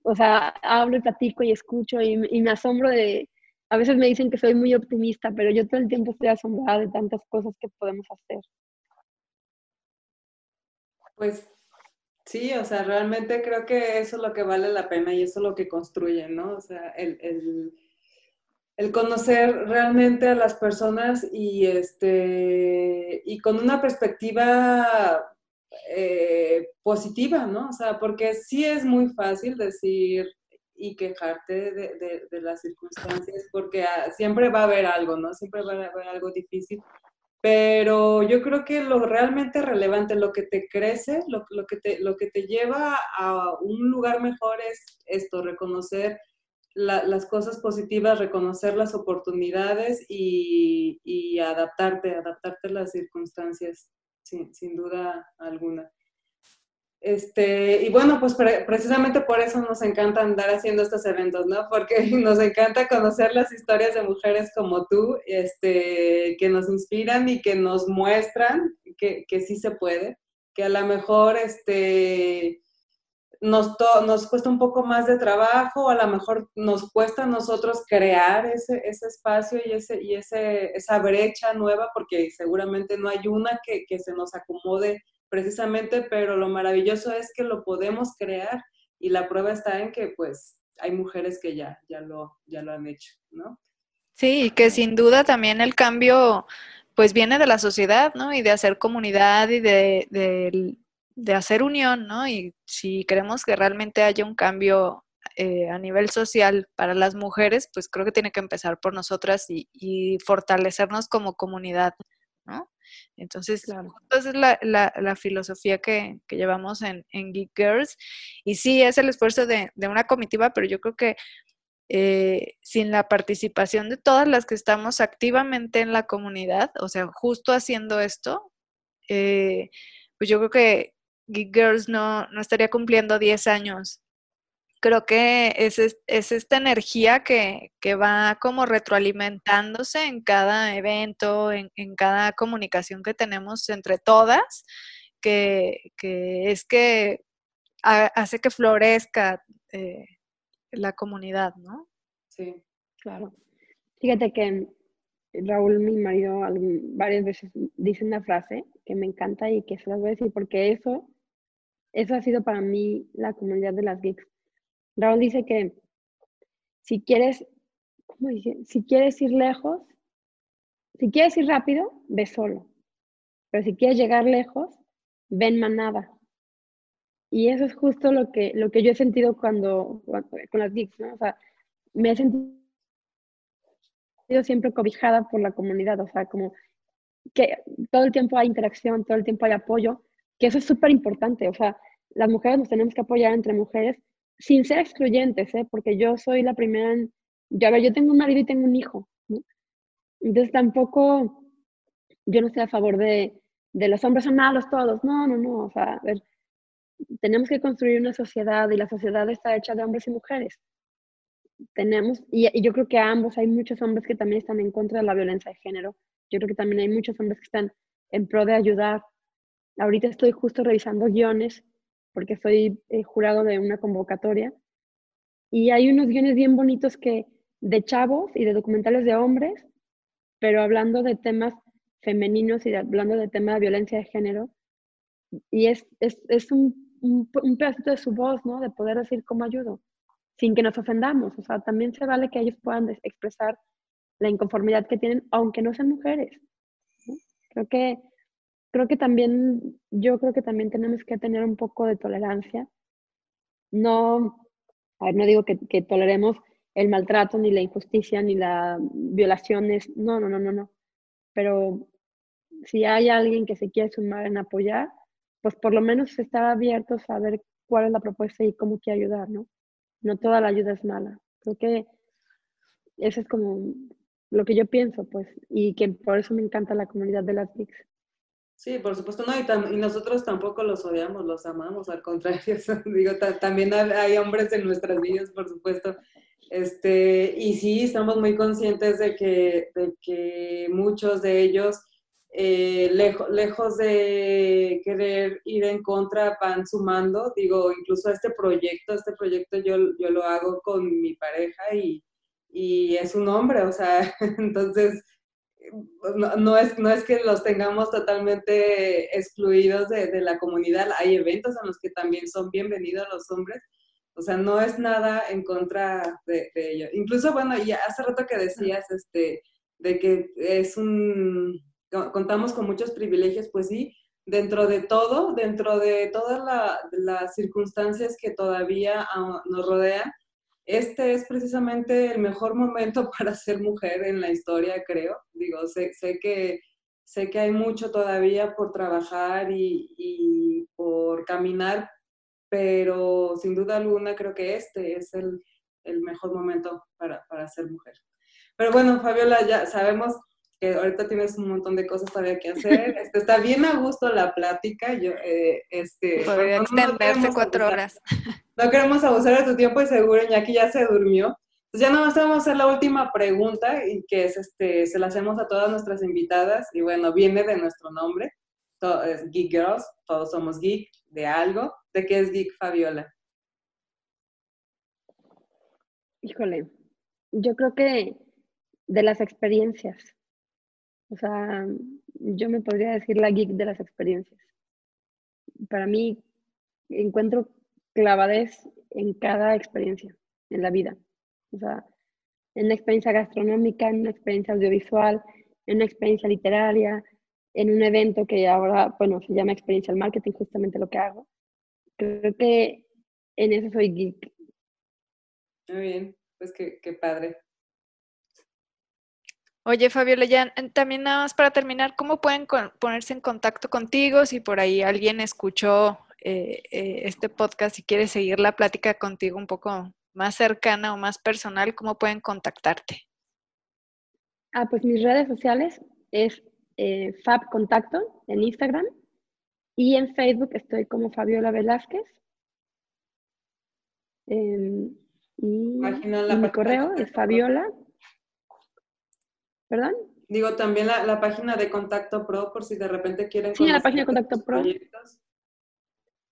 o sea, hablo y platico y escucho y, y, me asombro de, a veces me dicen que soy muy optimista, pero yo todo el tiempo estoy asombrada de tantas cosas que podemos hacer. Pues Sí, o sea, realmente creo que eso es lo que vale la pena y eso es lo que construye, ¿no? O sea, el, conocer realmente a las personas y, este, y con una perspectiva eh, positiva, ¿no? O sea, porque sí es muy fácil decir y quejarte de, de las circunstancias, porque ah, siempre va a haber algo, ¿no? Siempre va a haber algo difícil pero yo creo que lo realmente relevante, lo que te crece, lo, que, te, lo que te lleva a un lugar mejor es esto, reconocer las cosas positivas, reconocer las oportunidades y, adaptarte, adaptarte a las circunstancias, sin, sin duda alguna. Este, y bueno, pues precisamente por eso nos encanta andar haciendo estos eventos, ¿no? Porque *laughs* nos encanta conocer las historias de mujeres como tú, este, que nos inspiran y que nos muestran que, que sí se puede, que a lo mejor este, nos, nos cuesta un poco más de trabajo, a lo mejor nos cuesta a nosotros crear ese, ese espacio y, ese, y ese, esa brecha nueva, porque seguramente no hay una que, que se nos acomode precisamente, pero lo maravilloso es que lo podemos crear y la prueba está en que pues hay mujeres que ya, ya, lo, ya lo han hecho, ¿no? Sí, que sin duda también el cambio pues viene de la sociedad, ¿no? Y de hacer comunidad y de, de hacer unión, ¿no? Y si queremos que realmente haya un cambio eh, a nivel social para las mujeres, pues creo que tiene que empezar por nosotras y, y fortalecernos como comunidad, ¿no? Entonces, esa es la, filosofía que, llevamos en, Geek Girls. Y sí, es el esfuerzo de, una comitiva, pero yo creo que eh, sin la participación de todas las que estamos activamente en la comunidad, o sea, justo haciendo esto, eh, pues yo creo que Girls no, no estaría cumpliendo 10 años creo que es, es esta energía que, va como retroalimentándose en cada evento, en, cada comunicación que tenemos entre todas, que, es que hace que florezca eh, la comunidad, ¿no? Sí, claro. Fíjate que Raúl, mi marido, varias veces dice una frase que me encanta y que se las voy a decir porque eso, eso ha sido para mí la comunidad de las geeks Raúl dice que si quieres. Si quieres ir lejos, si quieres ir rápido, ve solo. Pero si quieres llegar lejos, ven manada. Y eso es justo lo que, lo que yo he sentido cuando, con las geeks, me he sentido siempre cobijada por la comunidad, o sea, como que todo el tiempo hay interacción, todo el tiempo hay apoyo, que eso es súper importante, o sea, las mujeres nos tenemos que apoyar entre mujeres sin ser excluyentes, ¿eh? porque yo soy la primera, ya ver, yo tengo un marido y tengo un hijo, Entonces tampoco, yo no estoy a favor de, de los hombres son malos todos, no, no, no, o sea, a ver, tenemos que construir una sociedad y la sociedad está hecha de hombres y mujeres. Tenemos, y, y, yo creo que a ambos hay muchos hombres que también están en contra de la violencia de género. Yo creo que también hay muchos hombres que están en pro de ayudar. Ahorita estoy justo revisando guiones porque soy eh, jurado de una convocatoria. Y hay unos guiones bien bonitos que de chavos y de documentales de hombres, pero hablando de temas femeninos y hablando de temas de violencia de género. Y es, es, es un, un, un, pedacito de su voz, ¿no? De poder decir cómo ayudo, sin que nos ofendamos. O sea, también se vale que ellos puedan expresar la inconformidad que tienen, aunque no sean mujeres. Creo que creo que también, yo creo que también tenemos que tener un poco de tolerancia. No, a ver, no digo que, que toleremos el maltrato, ni la injusticia, ni las violaciones, no, no, no, no, no. Pero si hay alguien que se quiere sumar en apoyar, pues por lo menos estar abierto a saber cuál es la propuesta y cómo quiere ayudar, ¿no? No toda la ayuda es mala. Creo que eso es como lo que yo pienso, pues, y que por eso me encanta la comunidad de las TICs. Sí, por supuesto, no, y, nosotros tampoco los odiamos, los amamos, al contrario, *laughs* digo, también hay hombres en nuestras vidas, por supuesto, este, y sí, estamos muy conscientes de que, de que muchos de ellos, eh, lejos de querer ir en contra, van sumando, digo, incluso este proyecto, este proyecto yo, yo lo hago con mi pareja y, y es un hombre, o sea, *laughs* entonces no, es, no es que los tengamos totalmente excluidos de, la comunidad, hay eventos en los que también son bienvenidos los hombres, o sea, no es nada en contra de, ellos. Incluso, bueno, ya hace rato que decías, este, de que es un, contamos con muchos privilegios, pues sí, dentro de todo, dentro de todas las circunstancias que todavía nos rodean, este es precisamente el mejor momento *laughs* para ser mujer en la historia, creo. Digo, sé, sé que, sé que hay mucho todavía por trabajar y, por caminar, pero sin duda alguna creo que este es el, mejor momento para, para ser mujer. Pero bueno, Fabiola, ya sabemos que ahorita tienes un montón de cosas todavía que hacer. *laughs* Este, está bien a gusto la plática. Yo, eh, este, Podría extenderse cuatro horas. *laughs* No queremos abusar de tu tiempo y seguro Iñaki ya se durmió. Entonces ya nada más vamos a hacer la última pregunta y que es, este, se la hacemos a todas nuestras invitadas y bueno, viene de nuestro nombre. Todo, es Geek Girls, todos somos geek de algo. ¿De qué es geek, Fabiola? Híjole, yo creo que de las experiencias o sea, yo me podría decir la geek de las experiencias. Para mí, encuentro clavadez en cada experiencia en la vida. O sea, en una experiencia gastronómica, en una experiencia audiovisual, en una experiencia literaria, en un evento que ahora, bueno, se llama experiencial marketing, justamente lo que hago. Creo que en eso soy geek. Muy bien, pues qué, qué padre. Oye, Fabiola, ya también nada más para terminar, ¿cómo pueden ponerse en contacto contigo si por ahí alguien escuchó eh, eh, este podcast y quiere seguir la plática contigo un poco más cercana o más personal, ¿cómo pueden contactarte? Ah, pues mis redes sociales es eh, Fab Contacto en Instagram y en Facebook estoy como Fabiola Velázquez. Em, y, mi correo es Fabiola ¿Perdón? Digo, también la, página de Contacto Pro, por si de repente quieren... Sí, la página de Contacto Pro.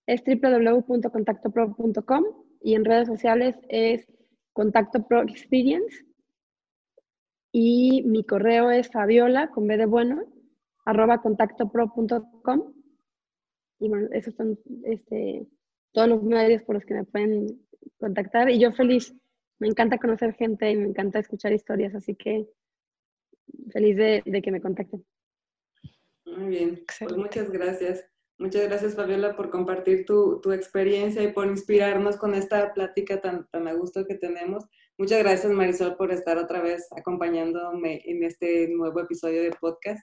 es www.contactopro.com y en redes sociales es Contacto Pro Experience. Y mi correo es fabiola, con B de bueno, arroba contactopro.com y bueno, esos son este, todos los medios por los que me pueden contactar. Y yo feliz, me encanta conocer gente y me encanta escuchar historias, así que feliz de, que me contacten. Muy bien, pues muchas gracias. Muchas gracias, Fabiola, por compartir tu, experiencia y por inspirarnos con esta plática tan, tan a gusto que tenemos. Muchas gracias, Marisol, por estar otra vez acompañándome en este nuevo episodio de podcast.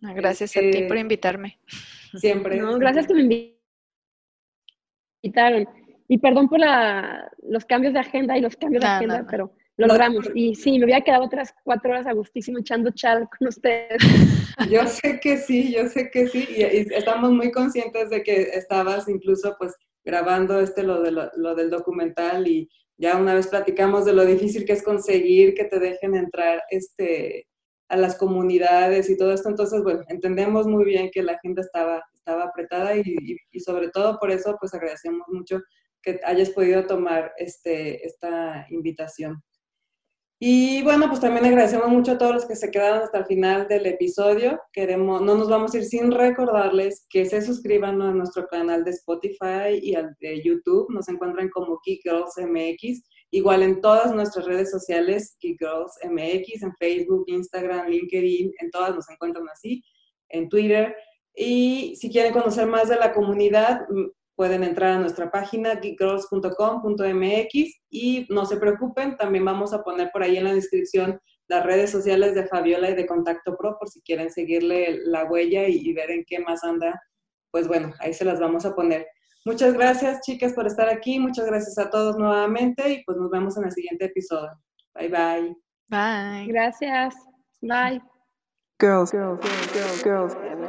Gracias a ti este, por invitarme. Siempre. No, gracias que me invitaron. Y perdón por los cambios de agenda y los cambios de agenda, pero lo logramos. Y sí, me había quedado otras cuatro horas a gustísimo echando chal con ustedes. *laughs* Yo sé que sí, yo sé que sí. Y, estamos muy conscientes de que estabas incluso pues grabando este lo, de lo, del documental y ya una vez platicamos de lo difícil que es conseguir que te dejen entrar este a las comunidades y todo esto. Entonces, bueno, entendemos muy bien que la agenda estaba, estaba apretada y, y, sobre todo por eso, pues agradecemos mucho que hayas podido tomar este, esta invitación. Y bueno, pues también agradecemos mucho a todos los que se quedaron hasta el final del episodio. Queremos, no nos vamos a ir sin recordarles que se suscriban a nuestro canal de Spotify y al de YouTube. Nos encuentran como Geek Girls MX. Igual en todas nuestras redes sociales, Geek Girls MX, en Facebook, Instagram, LinkedIn, en todas nos encuentran así, en Twitter. Y si quieren conocer más de la comunidad, pueden entrar a nuestra página geekgirls.com.mx y no se preocupen, también vamos a poner por ahí en la descripción las redes sociales de Fabiola y de Contacto Pro por si quieren seguirle la huella y, ver en qué más anda. Pues bueno, ahí se las vamos a poner. Muchas gracias, chicas, por estar aquí. Muchas gracias a todos nuevamente y pues nos vemos en el siguiente episodio. Bye, bye. Bye. Gracias. Bye. girls, girls. Girls, girls, girls,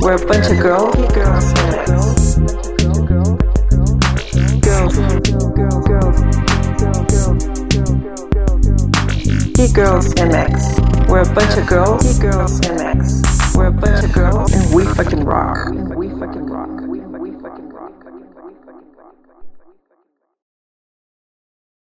We're a bunch of girls, girls. Girls, girls, MX. We're a bunch of girls, girls, MX. We're a bunch of girls, and. We fucking rock.